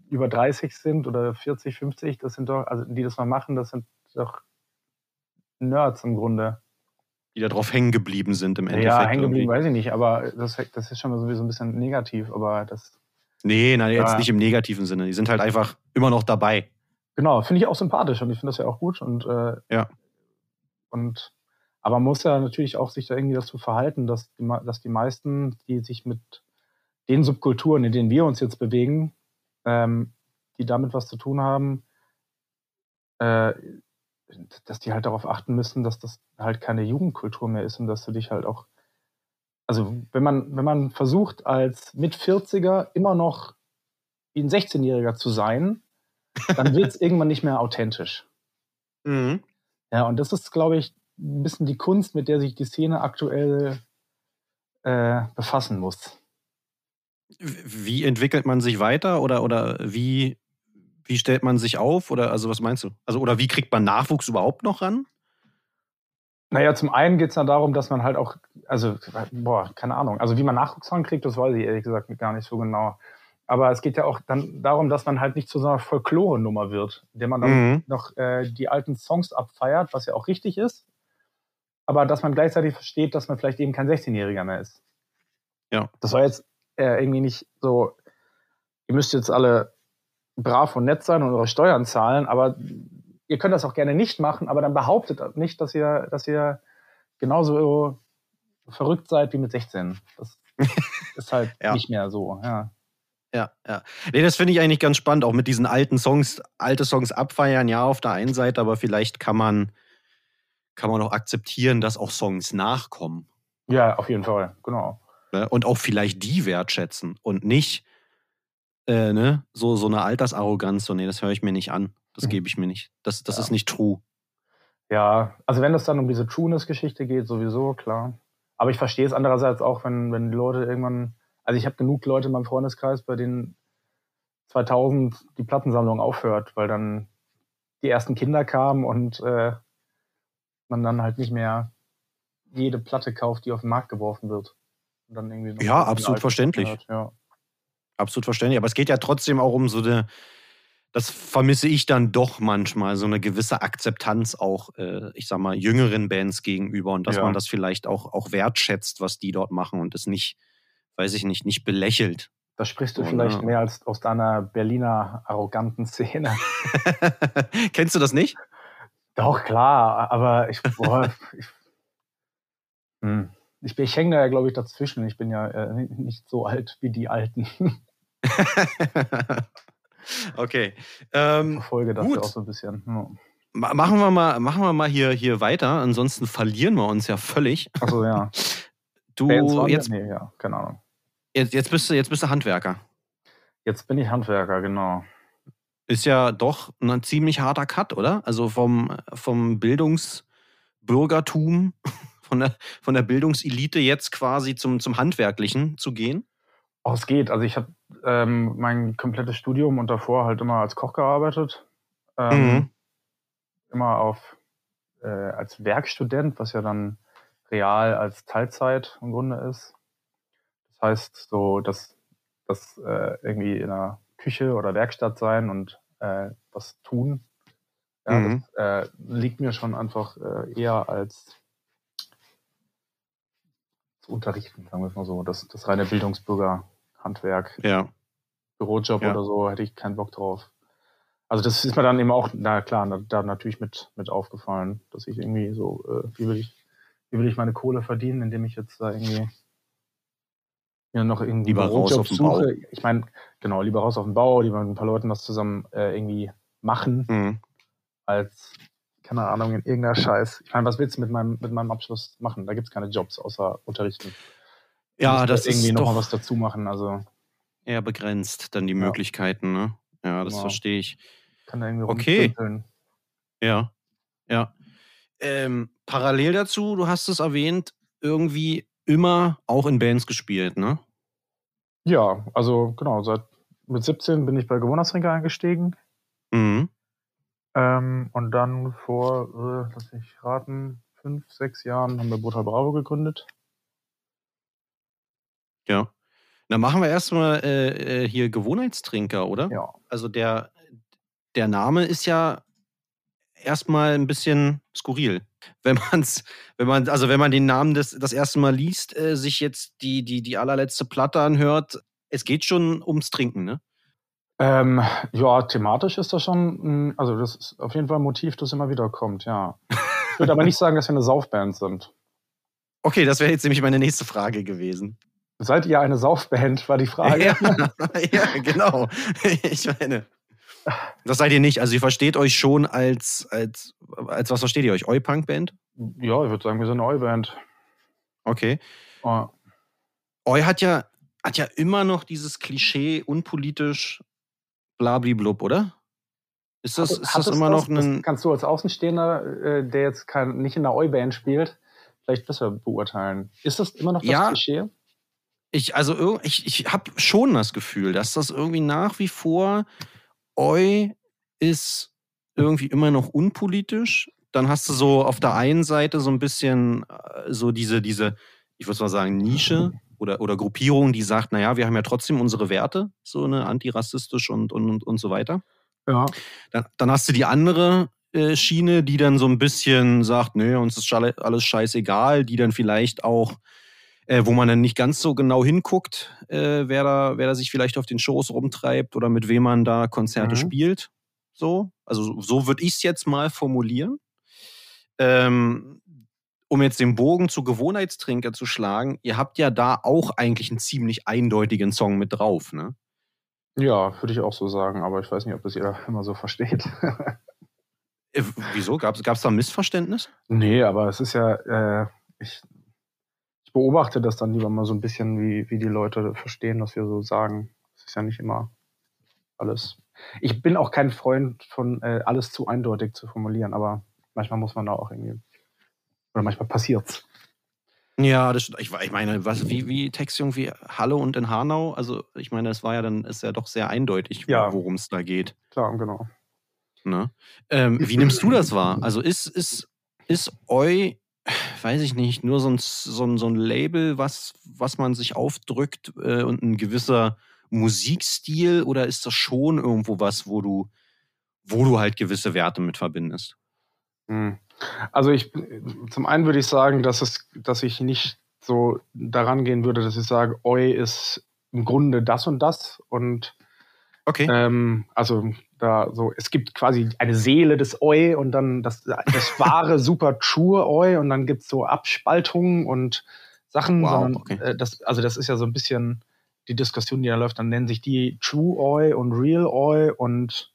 über 30 sind oder 40, 50, das sind doch, also die das mal machen, das sind doch Nerds im Grunde. Die da drauf hängen geblieben sind im Endeffekt. ja, hängen geblieben, weiß ich nicht, aber das, das ist schon mal sowieso ein bisschen negativ, aber das, Nee, nein, jetzt Ja. nicht im negativen Sinne. Die sind halt einfach immer noch dabei. Genau, finde ich auch sympathisch und ich finde das ja auch gut und äh, Ja. und aber man muss ja natürlich auch sich da irgendwie dazu verhalten, dass die, dass die meisten, die sich mit den Subkulturen, in denen wir uns jetzt bewegen, ähm, die damit was zu tun haben, äh, dass die halt darauf achten müssen, dass das halt keine Jugendkultur mehr ist und dass du dich halt auch, also wenn man, wenn man versucht, als mit 40er immer noch wie ein 16-Jähriger zu sein, dann (laughs) wird es irgendwann nicht mehr authentisch. Mhm. Ja, und das ist, glaube ich, ein bisschen die Kunst, mit der sich die Szene aktuell äh, befassen muss. Wie entwickelt man sich weiter oder, oder wie, wie stellt man sich auf? Oder also was meinst du? Also, oder wie kriegt man Nachwuchs überhaupt noch ran? Naja, zum einen geht es ja darum, dass man halt auch, also, boah, keine Ahnung, also wie man Nachwuchs rankriegt, das weiß ich ehrlich gesagt gar nicht so genau. Aber es geht ja auch dann darum, dass man halt nicht zu so einer Folklore-Nummer wird, indem man dann Mhm. noch äh, die alten Songs abfeiert, was ja auch richtig ist. Aber dass man gleichzeitig versteht, dass man vielleicht eben kein 16-Jähriger mehr ist. Ja. Das war jetzt äh, irgendwie nicht so, ihr müsst jetzt alle brav und nett sein und eure Steuern zahlen, aber ihr könnt das auch gerne nicht machen, aber dann behauptet nicht, dass ihr, dass ihr genauso verrückt seid wie mit 16. Das (laughs) ist halt Ja. nicht mehr so, ja. Ja, ja. Nee, das finde ich eigentlich ganz spannend, auch mit diesen alten Songs, alte Songs abfeiern, ja, auf der einen Seite, aber vielleicht kann man, kann man auch akzeptieren, dass auch Songs nachkommen. Ja, auf jeden Fall, genau. Ne? Und auch vielleicht die wertschätzen und nicht äh, ne, so, so eine Altersarroganz, so, nee, das höre ich mir nicht an. Das Mhm. gebe ich mir nicht. Das, das Ja. ist nicht true. Ja, also wenn es dann um diese Trueness-Geschichte geht, sowieso, klar. Aber ich verstehe es andererseits auch, wenn, wenn die Leute irgendwann, also ich habe genug Leute in meinem Freundeskreis, bei denen 2000 die Plattensammlung aufhört, weil dann die ersten Kinder kamen und äh, man dann halt nicht mehr jede Platte kauft, die auf den Markt geworfen wird. Und dann irgendwie noch Ja, absolut verständlich. Ja. Absolut verständlich. Aber es geht ja trotzdem auch um so eine, das vermisse ich dann doch manchmal, so eine gewisse Akzeptanz auch, äh, ich sag mal, jüngeren Bands gegenüber und dass Ja. man das vielleicht auch, auch wertschätzt, was die dort machen und es nicht, weiß ich nicht, nicht belächelt. Da sprichst du Oh, vielleicht ja. mehr als aus deiner Berliner arroganten Szene. (laughs) Kennst du das nicht? Doch, klar, aber ich, (laughs) boah, ich, hm, ich, ich hänge da ja, glaube ich, dazwischen. Ich bin ja äh, nicht so alt wie die Alten. (laughs) (laughs) okay. Ähm, Verfolge das Gut. auch so ein bisschen. Ja. ma- machen wir mal, machen wir mal hier, hier weiter, ansonsten verlieren wir uns ja völlig. Achso, ja. (laughs) Du, Bands jetzt, Nee, ja, keine Ahnung. jetzt, jetzt, bist du, jetzt bist du Handwerker. Jetzt bin ich Handwerker, genau. Ist ja doch ein ziemlich harter Cut, oder? Also vom, vom Bildungsbürgertum, (laughs) von der, von der Bildungselite jetzt quasi zum, zum Handwerklichen zu gehen. Oh, es geht. Also ich habe ähm, mein komplettes Studium und davor halt immer als Koch gearbeitet. Ähm, Mhm. Immer auf äh, als Werkstudent, was ja dann real als Teilzeit im Grunde ist. Das heißt, so dass das äh, irgendwie in einer Küche oder Werkstatt sein und äh, was tun. Ja, Mhm. das äh, liegt mir schon einfach äh, eher als zu unterrichten, sagen wir es mal so. Das, das reine Bildungsbürgerhandwerk, Ja. Bürojob Ja. oder so, hätte ich keinen Bock drauf. Also das ist mir dann eben auch, na klar, da, da natürlich mit, mit aufgefallen, dass ich irgendwie so, äh, wie will ich, wie will ich meine Kohle verdienen, indem ich jetzt da irgendwie mir noch irgendwie Lieber auf den Bau. suche. Ich meine, genau, lieber raus auf den Bau, lieber mit ein paar Leuten was zusammen äh, irgendwie machen, Mhm. als, keine Ahnung, in irgendeiner Scheiß. Ich meine, was willst du mit meinem, mit meinem Abschluss machen? Da gibt's keine Jobs außer unterrichten. Ja, das da irgendwie ist noch mal doch was dazu machen. Also eher begrenzt, dann die Ja. Möglichkeiten, ne? Ja, das Genau. verstehe ich. kann da irgendwie Okay. Ja, ja. Ähm, parallel dazu, du hast es erwähnt, irgendwie immer auch in Bands gespielt, ne? Ja, also genau, seit mit 17 bin ich bei Gewohnheitsrinker eingestiegen. Mhm. Ähm, und dann vor, äh, lass mich raten, fünf, sechs Jahren haben wir Brutal Bravo gegründet. Ja. Dann machen wir erstmal äh, äh, hier Gewohnheitstrinker, oder? Ja. Also der, der Name ist ja erstmal ein bisschen skurril. Wenn man's, wenn man, also wenn man den Namen das, das erste Mal liest, äh, sich jetzt die, die, die allerletzte Platte anhört, es geht schon ums Trinken, ne? Ähm, ja, thematisch ist das schon, also das ist auf jeden Fall ein Motiv, das immer wieder kommt, ja. Ich würde aber nicht sagen, dass wir eine Saufband sind. Okay, das wäre jetzt nämlich meine nächste Frage gewesen. Seid ihr eine Saufband, war die Frage. Ja, (laughs) ja, genau. (laughs) Ich meine. Das seid ihr nicht. Also ihr versteht euch schon als, als, als was versteht ihr euch? Eu-Punk-Band? Ja, ich würde sagen, wir sind eine Eu-Band. Okay. Oh, Eu hat ja, hat ja immer noch dieses Klischee unpolitisch blablablub, oder? Ist das, ist Hat das es immer noch Das ein. kannst du als Außenstehender, äh, der jetzt kein, nicht in einer Eu-Band spielt, vielleicht besser beurteilen. Ist das immer noch das Ja. Klischee? Ich, also ich, ich habe schon das Gefühl, dass das irgendwie nach wie vor Eu ist irgendwie immer noch unpolitisch. Dann hast du so auf der einen Seite so ein bisschen äh, so diese, diese, ich würde mal sagen, Nische oder, oder Gruppierung, die sagt, naja, wir haben ja trotzdem unsere Werte, so eine antirassistisch und, und, und, und so weiter. Ja. Dann, dann hast du die andere äh, Schiene, die dann so ein bisschen sagt, nö, uns ist alles scheißegal, die dann vielleicht auch, äh, wo man dann nicht ganz so genau hinguckt, äh, wer, da, wer da sich vielleicht auf den Shows rumtreibt oder mit wem man da Konzerte Mhm. spielt. So, also so- würde ich es jetzt mal formulieren. Ähm, um jetzt den Bogen zu Gewohnheitstrinker zu schlagen, ihr habt ja da auch eigentlich einen ziemlich eindeutigen Song mit drauf, ne? Ja, würde ich auch so sagen, aber ich weiß nicht, ob das jeder immer so versteht. Äh, wieso? Gab es da ein Missverständnis? nee, aber es ist ja, äh, ich beobachte das dann lieber mal so ein bisschen, wie, wie die Leute verstehen, was wir so sagen. Es ist ja nicht immer alles. Ich bin auch kein Freund von äh, alles zu eindeutig zu formulieren, aber manchmal muss man da auch irgendwie. Oder manchmal passiert's. Ja, das, ich, ich meine, was, wie, wie Text irgendwie Halle und in Hanau, also ich meine, es war ja dann, ist ja doch sehr eindeutig, Ja. worum es da geht. Klar, genau. Ne? Ähm, wie nimmst du das wahr? Also ist, ist, ist Eu, weiß ich nicht, nur so ein, so ein, so ein Label, was, was man sich aufdrückt äh, und ein gewisser Musikstil oder ist das schon irgendwo was, wo du, wo du halt gewisse Werte mit verbindest? Hm. Also ich zum einen würde ich sagen, dass es, dass ich nicht so daran gehen würde, dass ich sage, Oi ist im Grunde das und das und Okay. ähm, also da so, es gibt quasi eine Seele des Oi und dann das, das (laughs) wahre super true Oi und dann gibt es so Abspaltungen und Sachen, Wow, sondern okay. äh, das, also das ist ja so ein bisschen die Diskussion, die da läuft, dann nennen sich die True Oi und Real Oi und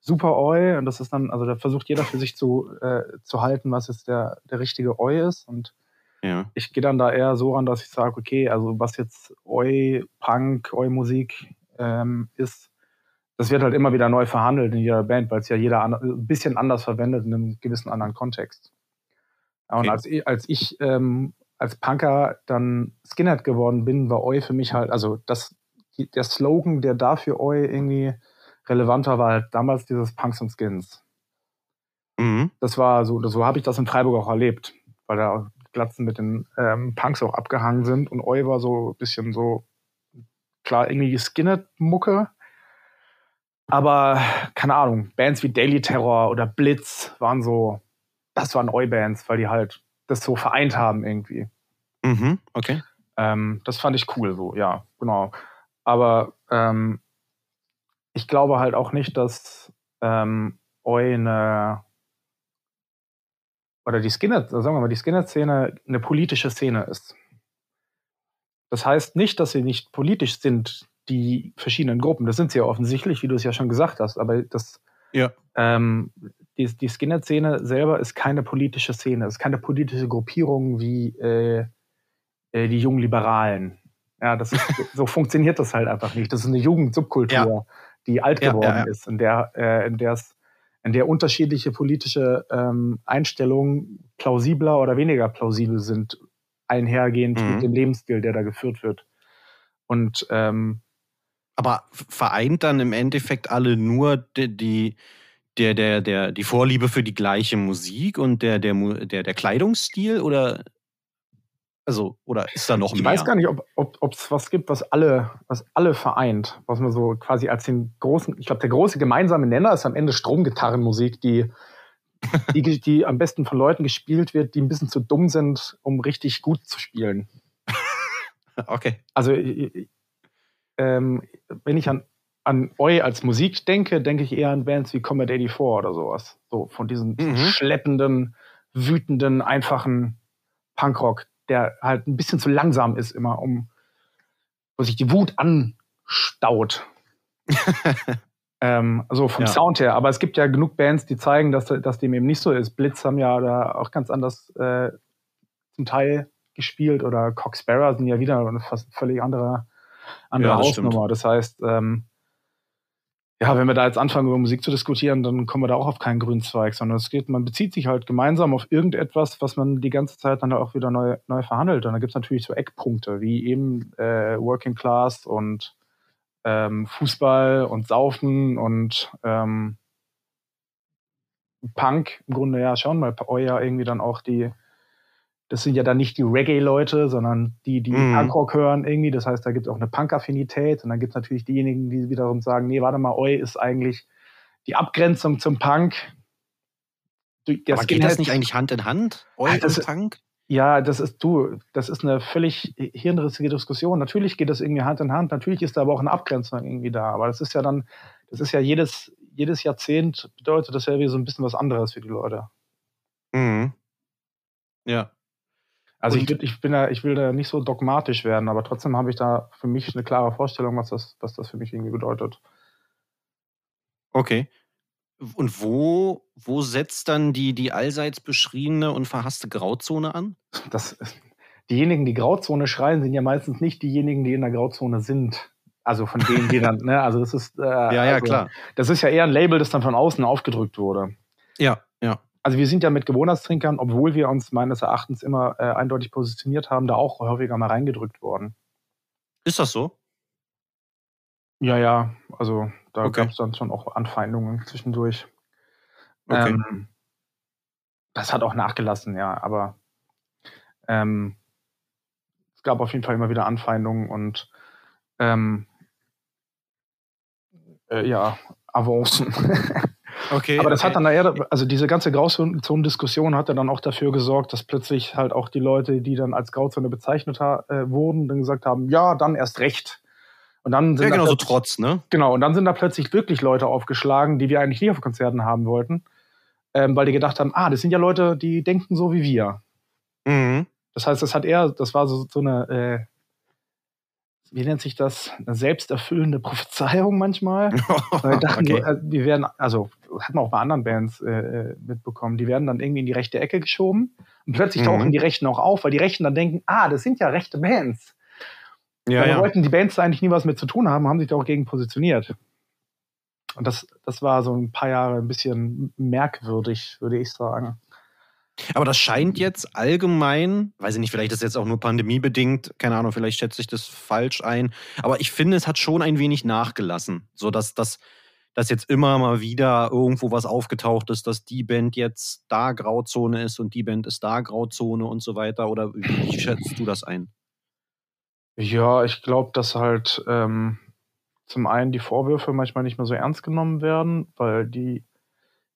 Super Oi und das ist dann, also da versucht jeder für sich zu, äh, zu halten, was jetzt der, der richtige Oi ist und ja. ich gehe dann da eher so ran, dass ich sage, okay, also was jetzt Oi Punk, Oi Musik ähm, ist, das wird halt immer wieder neu verhandelt in jeder Band, weil es ja jeder ein bisschen anders verwendet in einem gewissen anderen Kontext. Ja, und Okay. als ich, als ich ähm, als Punker dann Skinhead geworden bin, war Oi für mich halt, also das der Slogan, der dafür Oi irgendwie relevanter war, halt damals dieses Punks und Skins. Mhm. Das war so, so habe ich das in Freiburg auch erlebt, weil da Glatzen mit den ähm, Punks auch abgehangen sind und Oi war so ein bisschen so, klar, irgendwie Skinhead-Mucke, aber keine Ahnung, Bands wie Daily Terror oder Blitz waren so, das waren Oi-Bands, weil die halt das so vereint haben irgendwie. Mhm. Okay. Ähm, das fand ich cool so, ja, genau. Aber ähm, ich glaube halt auch nicht, dass ähm, Oi eine oder die Skinner, sagen wir mal, die Skinner-Szene eine politische Szene ist. Das heißt nicht, dass sie nicht politisch sind, die verschiedenen Gruppen. Das sind sie ja offensichtlich, wie du es ja schon gesagt hast. Aber das, Ja. ähm, die, die Skinner-Szene selber ist keine politische Szene, ist keine politische Gruppierung wie äh, äh, die jungen Liberalen. Ja, das ist, (laughs) so funktioniert das halt einfach nicht. Das ist eine Jugendsubkultur, die alt Ja, geworden ja, ja. ist, in der, äh, in der es in der unterschiedliche politische ähm, Einstellungen plausibler oder weniger plausibel sind, einhergehend Mhm. mit dem Lebensstil, der da geführt wird. Und ähm, Aber vereint dann im Endeffekt alle nur die, die, der, der, der, die Vorliebe für die gleiche Musik und der, der, der, der Kleidungsstil oder also, oder ist da noch Ich mehr? weiß gar nicht, ob ob ob, es was gibt, was alle, was alle vereint, was man so quasi als den großen, ich glaube, der große gemeinsame Nenner ist am Ende Stromgitarrenmusik, die, die, die am besten von Leuten gespielt wird, die ein bisschen zu dumm sind, um richtig gut zu spielen. (laughs) Okay. Also ich- ich- ähm, wenn ich an, an Oi als Musik denke, denke ich eher an Bands wie Comet 84 oder sowas. So von diesem Mhm. schleppenden, wütenden, einfachen Punkrock, der halt ein bisschen zu langsam ist immer, um wo sich die Wut anstaut. (laughs) ähm, also vom Ja. Sound her. Aber es gibt ja genug Bands, die zeigen, dass, dass dem eben nicht so ist. Blitz haben ja da auch ganz anders äh, zum Teil gespielt oder Cox Sparrow sind ja wieder fast völlig andere, andere Ja, das Hausnummer. Das heißt, ähm, ja, wenn wir da jetzt anfangen, über Musik zu diskutieren, dann kommen wir da auch auf keinen grünen Zweig, sondern es geht, man bezieht sich halt gemeinsam auf irgendetwas, was man die ganze Zeit dann auch wieder neu, neu verhandelt. Und da gibt es natürlich so Eckpunkte, wie eben äh, Working Class und ähm, Fußball und Saufen und ähm, Punk im Grunde ja schon, weil euer irgendwie dann auch die, das sind ja dann nicht die Reggae-Leute, sondern die, die Mhm. Punkrock hören irgendwie. Das heißt, da gibt es auch eine Punk-Affinität und dann gibt es natürlich diejenigen, die wiederum sagen, nee, warte mal, Oi ist eigentlich die Abgrenzung zum Punk. Der Aber geht das Skinhead- nicht eigentlich Hand in Hand? Ah, Oi das und ist- Punk? ja, das ist du, das ist eine völlig hirnrissige Diskussion. Natürlich geht das irgendwie Hand in Hand, natürlich ist da aber auch eine Abgrenzung irgendwie da. Aber das ist ja dann, das ist ja jedes, jedes Jahrzehnt bedeutet das ja wie so ein bisschen was anderes für die Leute. Mhm. Ja. Also ich, ich bin da, ich will da nicht so dogmatisch werden, aber trotzdem habe ich da für mich eine klare Vorstellung, was das, was das für mich irgendwie bedeutet. Okay. Und wo, wo setzt dann die, die allseits beschriebene und verhasste Grauzone an? Das, diejenigen, die Grauzone schreien, sind ja meistens nicht diejenigen, die in der Grauzone sind. Also von denen, die dann, (laughs) ne, also das ist, äh, Ja, ja, also, klar. Das ist ja eher ein Label, das dann von außen aufgedrückt wurde. Ja, ja. Also wir sind ja mit Gewohnheitstrinkern, obwohl wir uns meines Erachtens immer äh, eindeutig positioniert haben, da auch häufiger mal reingedrückt worden. Ist das so? Ja, ja, also da Okay. gab es dann schon auch Anfeindungen zwischendurch. Okay. Ähm, das hat auch nachgelassen, ja, aber ähm, es gab auf jeden Fall immer wieder Anfeindungen und ähm, äh, ja, Avancen. (laughs) Okay. Aber das okay. hat dann eher, also diese ganze Grauzone-Diskussion hat ja dann auch dafür gesorgt, dass plötzlich halt auch die Leute, die dann als Grauzone bezeichnet äh, wurden, dann gesagt haben, ja, dann erst recht. Und dann sind Ja, da genau, so plötzlich- Trotz, ne? Genau, und dann sind da plötzlich wirklich Leute aufgeschlagen, die wir eigentlich nie auf Konzerten haben wollten, ähm, weil die gedacht haben, ah, das sind ja Leute, die denken so wie wir. Mhm. Das heißt, das hat eher, das war so, so eine, äh, wie nennt sich das, eine selbsterfüllende Prophezeiung manchmal. (laughs) Weil so, okay. äh, wir werden, also hat man auch bei anderen Bands äh, äh, mitbekommen, die werden dann irgendwie in die rechte Ecke geschoben und plötzlich Mhm. tauchen die Rechten auch auf, weil die Rechten dann denken, ah, das sind ja rechte Bands. Ja, ja. wollten die Bands da eigentlich nie was mit zu tun haben, haben sich da auch gegen positioniert. Und das, das war so ein paar Jahre ein bisschen merkwürdig, würde ich sagen. Aber das scheint jetzt allgemein, weiß ich nicht, vielleicht ist jetzt auch nur pandemiebedingt, keine Ahnung, vielleicht schätze ich das falsch ein. Aber ich finde, es hat schon ein wenig nachgelassen. So dass, dass, jetzt immer mal wieder irgendwo was aufgetaucht ist, dass die Band jetzt da Grauzone ist und die Band ist da Grauzone und so weiter. Oder wie, schätzt du das ein? Ja, ich glaube, dass halt ähm, zum einen die Vorwürfe manchmal nicht mehr so ernst genommen werden, weil die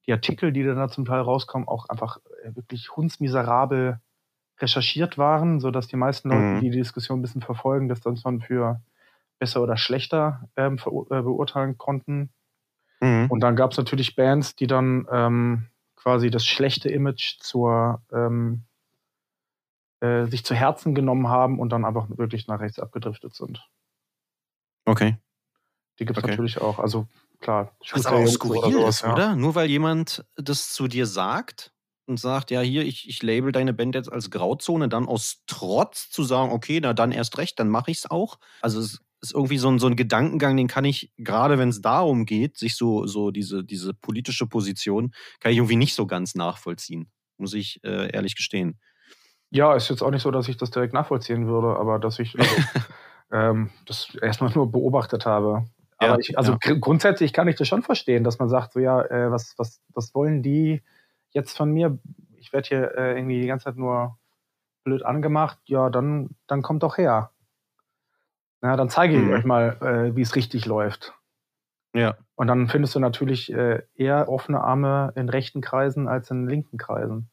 die Artikel, die dann da zum Teil rauskommen, auch einfach wirklich hundsmiserabel recherchiert waren, sodass die meisten Leute, Mhm. die die Diskussion ein bisschen verfolgen, das dann schon für besser oder schlechter ähm, äh, beurteilen konnten. Mhm. Und dann gab es natürlich Bands, die dann ähm, quasi das schlechte Image zur ähm, äh, sich zu Herzen genommen haben und dann einfach wirklich nach rechts abgedriftet sind. Okay. Die gibt es Okay. natürlich auch. Also klar, Was Schuster aber auch skurril sowas, ist, ja. oder? Nur weil jemand das zu dir sagt und sagt, ja, hier, ich, ich label deine Band jetzt als Grauzone, dann aus Trotz zu sagen, okay, na dann erst recht, dann mache ich es auch. Also es ist irgendwie so ein, so ein Gedankengang, den kann ich, gerade wenn es darum geht, sich so, so diese, diese politische Position, kann ich irgendwie nicht so ganz nachvollziehen. Muss ich äh, ehrlich gestehen. Ja, ist jetzt auch nicht so, dass ich das direkt nachvollziehen würde, aber dass ich also, (laughs) ähm, das erstmal nur beobachtet habe. Aber Ja, ich, also ja. gr- grundsätzlich kann ich das schon verstehen, dass man sagt, so ja, äh, was, was, was wollen die jetzt von mir? Ich werde hier äh, irgendwie die ganze Zeit nur blöd angemacht. Ja, dann, dann kommt doch her. Na, dann zeige ich Mhm. euch mal, äh, wie es richtig läuft. Ja. Und dann findest du natürlich äh, eher offene Arme in rechten Kreisen als in linken Kreisen.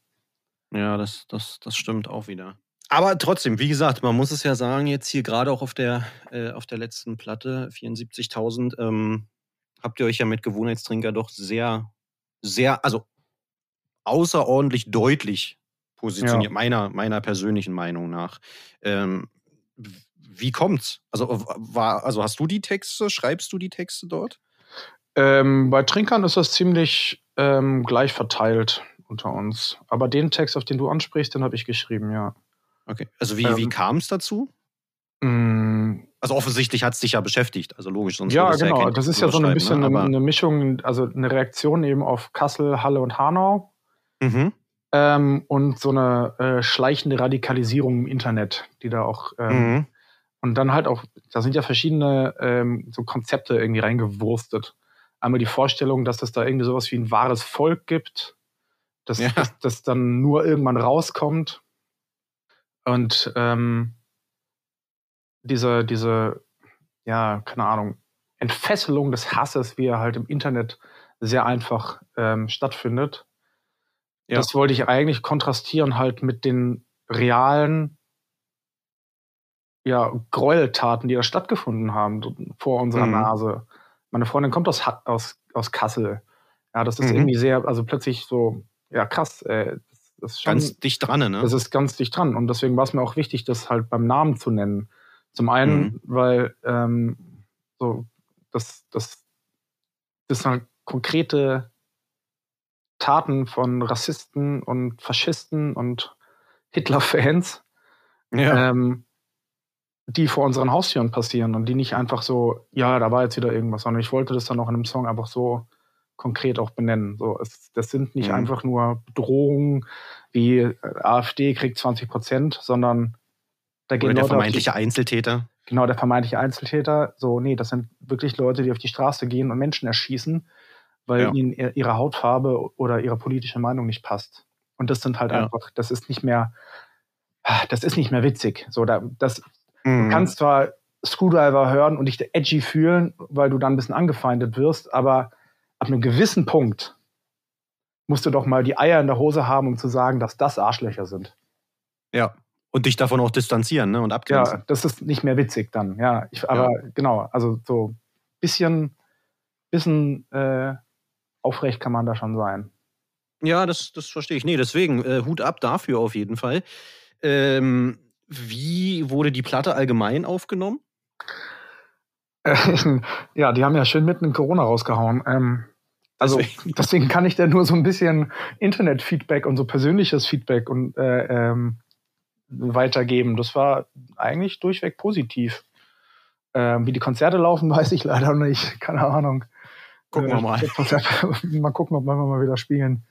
Ja, das, das, das stimmt auch wieder. Aber trotzdem, wie gesagt, man muss es ja sagen, jetzt hier gerade auch auf der, äh, auf der letzten Platte, 74.000, ähm, habt ihr euch ja mit Gewohnheitstrinker doch sehr, sehr, also außerordentlich deutlich positioniert, Ja. meiner, meiner persönlichen Meinung nach. Ähm, wie kommt's? Also, war, also hast du die Texte, schreibst du die Texte dort? Ähm, bei Trinkern ist das ziemlich ähm, gleich verteilt unter uns. Aber den Text, auf den du ansprichst, den habe ich geschrieben, ja. Okay. Also wie, wie Ähm, kam es dazu? Mm, Also offensichtlich hat es dich ja beschäftigt, also logisch. Sonst ja, genau. keinen Das ist ja so ein drüber bisschen eine, ne? eine Mischung, also eine Reaktion eben auf Kassel, Halle und Hanau mhm. ähm, und so eine äh, schleichende Radikalisierung im Internet, die da auch ähm, Mhm. Und dann halt auch, da sind ja verschiedene ähm, so Konzepte irgendwie reingewurstet. Einmal die Vorstellung, dass es da irgendwie sowas wie ein wahres Volk gibt, das, Ja. das, das dann nur irgendwann rauskommt. Und ähm, diese, diese, ja, keine Ahnung, Entfesselung des Hasses, wie er halt im Internet sehr einfach ähm, stattfindet. Ja. Das wollte ich eigentlich kontrastieren halt mit den realen ja, Gräueltaten, die da stattgefunden haben vor unserer Mhm. Nase. Meine Freundin kommt aus, aus, aus Kassel. Ja, das ist Mhm. irgendwie sehr, also plötzlich so, ja, krass. Äh, das, das ist schon, Ganz dicht dran, ne? das ist ganz dicht dran. Und deswegen war es mir auch wichtig, das halt beim Namen zu nennen. Zum einen, Mhm. weil ähm, so, das, das, das sind halt konkrete Taten von Rassisten und Faschisten und Hitler-Fans ja. ähm, die vor unseren Haustüren passieren und die nicht einfach so, ja, da war jetzt wieder irgendwas, sondern ich wollte das dann auch in einem Song einfach so konkret auch benennen. So, es, das sind nicht Mhm. einfach nur Bedrohungen wie äh, AfD kriegt 20 Prozent, sondern da gehen Oder der Leute auf die, vermeintliche Einzeltäter. genau der vermeintliche Einzeltäter. So, nee, das sind wirklich Leute, die auf die Straße gehen und Menschen erschießen, weil Ja. ihnen ihr- ihre Hautfarbe oder ihre politische Meinung nicht passt. Und das sind halt Ja. einfach, das ist nicht mehr, ah, das ist nicht mehr witzig. So, da, das, Mhm. Du kannst zwar Screwdriver hören und dich edgy fühlen, weil du dann ein bisschen angefeindet wirst, aber ab einem gewissen Punkt musst du doch mal die Eier in der Hose haben, um zu sagen, dass das Arschlöcher sind. Ja. Und dich davon auch distanzieren ne? und abgrenzen. Ja, das ist nicht mehr witzig dann. Ja, ich, aber genau, also so bisschen, bisschen äh, aufrecht kann man da schon sein. Ja, das, das verstehe ich. Nee, deswegen äh, Hut ab dafür auf jeden Fall. Ähm, wie wurde die Platte allgemein aufgenommen? (laughs) ja, die haben ja schön mitten in Corona rausgehauen. Ähm, also Deswegen. deswegen. kann ich da nur so ein bisschen Internet-Feedback und so persönliches Feedback und äh, ähm, weitergeben. Das war eigentlich durchweg positiv. Ähm, wie die Konzerte laufen, (laughs) weiß ich leider nicht. Keine Ahnung. Gucken wir mal. (laughs) Mal gucken, ob wir mal wieder spielen.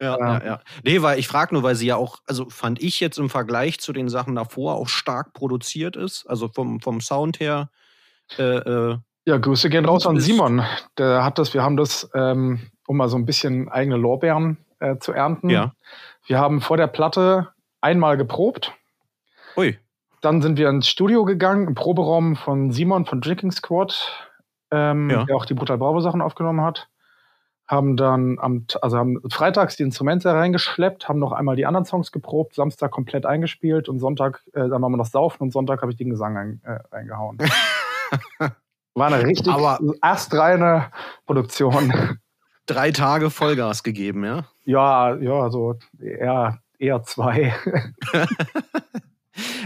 Ja, Ja. ja, ja. Nee, weil ich frage nur, weil sie ja auch, also fand ich jetzt im Vergleich zu den Sachen davor auch stark produziert ist. Also vom, vom Sound her. Äh, äh, Ja, Grüße gehen raus an Simon. Der hat das, wir haben das, ähm, um mal so ein bisschen eigene Lorbeeren äh, zu ernten. ja. Wir haben vor der Platte einmal geprobt. Ui. Dann sind wir ins Studio gegangen, im Proberaum von Simon von Drinking Squad, ähm, Ja. der auch die Brutal Bravo Sachen aufgenommen hat. Haben dann am, also haben freitags die Instrumente reingeschleppt, haben noch einmal die anderen Songs geprobt, Samstag komplett eingespielt und Sonntag, äh, dann waren wir noch saufen und Sonntag habe ich den Gesang ein, äh, reingehauen. (laughs) War eine richtig Aber- astreine Produktion. Drei Tage Vollgas gegeben, ja. ja, ja, so eher, eher zwei. (laughs)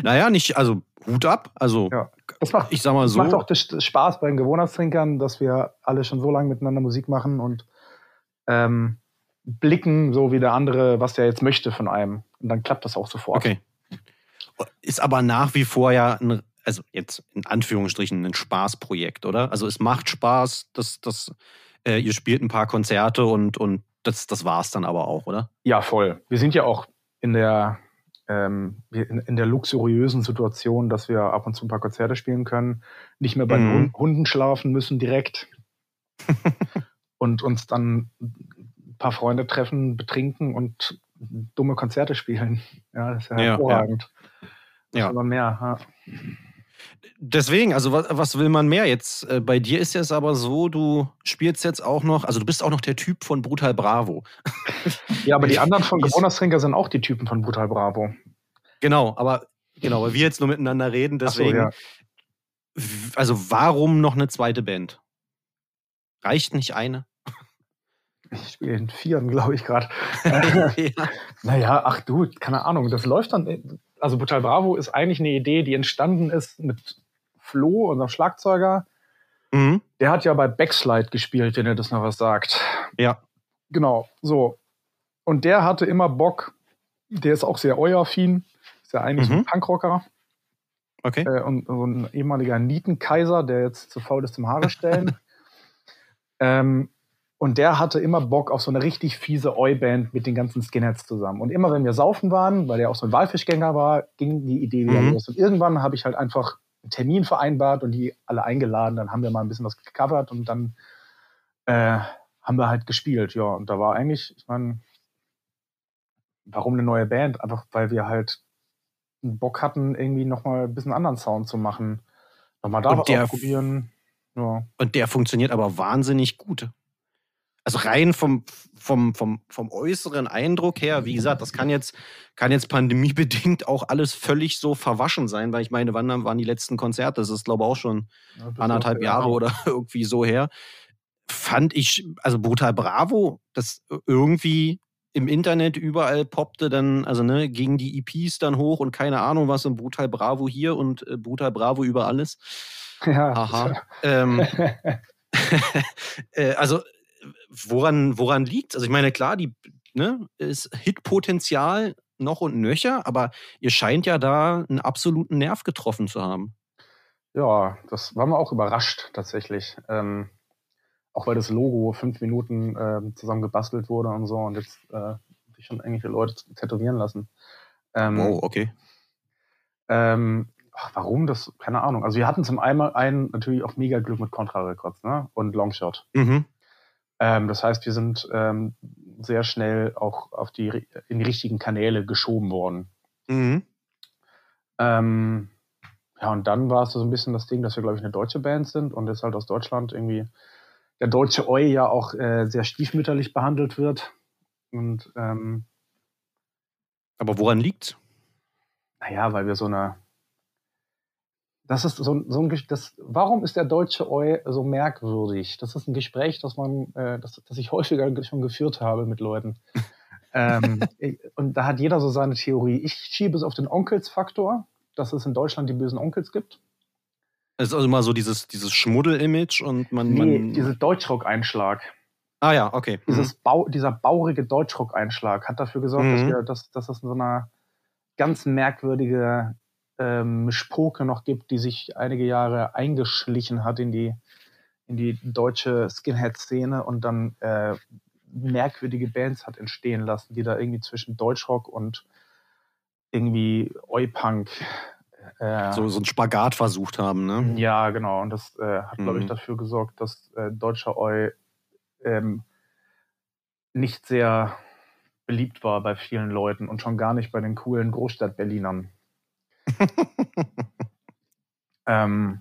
Naja, nicht, also Hut ab. Also Ja. Das macht ich sag mal Es so. macht auch das das Spaß bei den Gewohnheitstrinkern, dass wir alle schon so lange miteinander Musik machen und ähm, blicken, so wie der andere, was der jetzt möchte von einem. Und dann klappt das auch sofort. Okay. Ist aber nach wie vor ja ein, also jetzt in Anführungsstrichen ein Spaßprojekt, oder? Also es macht Spaß, dass, dass äh, ihr spielt ein paar Konzerte und, und das, das war's dann aber auch, oder? Ja, voll. Wir sind ja auch in der, ähm, in, in der luxuriösen Situation, dass wir ab und zu ein paar Konzerte spielen können, nicht mehr bei den Mhm. Hund- Hunden schlafen müssen direkt (laughs) und uns dann ein paar Freunde treffen, betrinken und dumme Konzerte spielen. Ja, das ist ja, Ja, ja. hervorragend. Ja. Aber mehr. Ja. Deswegen, also was, was will man mehr jetzt? Äh, bei dir ist es aber so, du spielst jetzt auch noch, also du bist auch noch der Typ von Brutal Bravo. (laughs) ja, aber die anderen von Gewohnheitstrinker sind auch die Typen von Brutal Bravo. Genau, aber genau, weil wir jetzt nur miteinander reden, Ach so, deswegen. ja. Also warum noch eine zweite Band? Reicht nicht eine? Ich spiele in Vieren, glaube ich, gerade. (laughs) ja. (laughs) Naja, ach du, keine Ahnung, das läuft dann. Also Brutal Bravo ist eigentlich eine Idee, die entstanden ist mit Flo, unserem Schlagzeuger. Mhm. Der hat ja bei Backslide gespielt, wenn ihr das noch was sagt. Ja. Genau, so. Und der hatte immer Bock, der ist auch sehr eueraffin, ist ja eigentlich Mhm. ein Punkrocker Okay. äh, und so ein ehemaliger Nietenkaiser, der jetzt zu faul ist zum Haare stellen. (laughs) ähm, und der hatte immer Bock auf so eine richtig fiese Oi-Band mit den ganzen Skinheads zusammen. Und immer wenn wir saufen waren, weil der auch so ein Walfischgänger war, ging die Idee wieder Mhm. los. Und irgendwann habe ich halt einfach einen Termin vereinbart und die alle eingeladen. Dann haben wir mal ein bisschen was gecovert und dann äh, haben wir halt gespielt. Ja, und da war eigentlich, ich meine, warum eine neue Band? Einfach weil wir halt einen Bock hatten, irgendwie nochmal ein bisschen anderen Sound zu machen. Nochmal da Und was ausprobieren. Ja. Und der funktioniert aber wahnsinnig gut. Also rein vom, vom, vom, vom äußeren Eindruck her, wie gesagt, das kann jetzt, kann jetzt pandemiebedingt auch alles völlig so verwaschen sein, weil ich meine, wann waren die letzten Konzerte? Das ist, glaube ich, auch schon Ja, anderthalb Jahre oder (laughs) irgendwie so her. Fand ich, also Brutal Bravo, das irgendwie im Internet überall poppte dann, also ne, gingen die EPs dann hoch und keine Ahnung was und Brutal Bravo hier und äh, Brutal Bravo über alles. Ja, Aha. ähm, (laughs) (laughs) äh, also woran, woran liegt Also ich meine, klar, die ne, ist Hitpotenzial noch und nöcher, aber ihr scheint ja da einen absoluten Nerv getroffen zu haben. Ja, das waren wir auch überrascht tatsächlich. Ähm, auch weil das Logo fünf Minuten ähm, zusammen gebastelt wurde und so und jetzt äh, sich schon irgendwelche Leute tätowieren lassen. Ähm, Wow, okay. ähm, ach, warum das? Keine Ahnung. Also wir hatten zum einen, einen natürlich auch mega Glück mit Contra Records ne? und Longshot. Mhm. Ähm, das heißt, wir sind ähm, sehr schnell auch auf die, in die richtigen Kanäle geschoben worden. Mhm. Ähm, ja, und dann war es so ein bisschen das Ding, dass wir, glaube ich, eine deutsche Band sind und jetzt halt aus Deutschland irgendwie der deutsche Oi ja auch äh, sehr stiefmütterlich behandelt wird. Und ähm, Aber woran liegt's? naja, weil wir so eine. Das ist so, ein- so ein das, Warum ist der deutsche Oi so merkwürdig? Das ist ein Gespräch, das man, äh, das, das ich häufiger schon geführt habe mit Leuten. (laughs) ähm, und da hat jeder so seine Theorie. Ich schiebe es auf den Onkelsfaktor, dass es in Deutschland die bösen Onkels gibt. Es ist also immer so dieses, dieses Schmuddel-Image und man. Nee, man dieser Deutschrock-Einschlag. ah ja, okay. Mhm. Dieses Bau, dieser baurige Deutschrock-Einschlag hat dafür gesorgt, dass, Mhm. wir, dass, dass es so eine ganz merkwürdige ähm, Spoke noch gibt, die sich einige Jahre eingeschlichen hat in die, in die deutsche Skinhead-Szene und dann äh, merkwürdige Bands hat entstehen lassen, die da irgendwie zwischen Deutschrock und irgendwie Oi-Punk äh, so, so ein Spagat versucht haben, ne? Ja, genau. Und das äh, hat, glaube ich, mhm. dafür gesorgt, dass äh, deutscher Oi ähm, nicht sehr beliebt war bei vielen Leuten und schon gar nicht bei den coolen Großstadt-Berlinern. Ähm,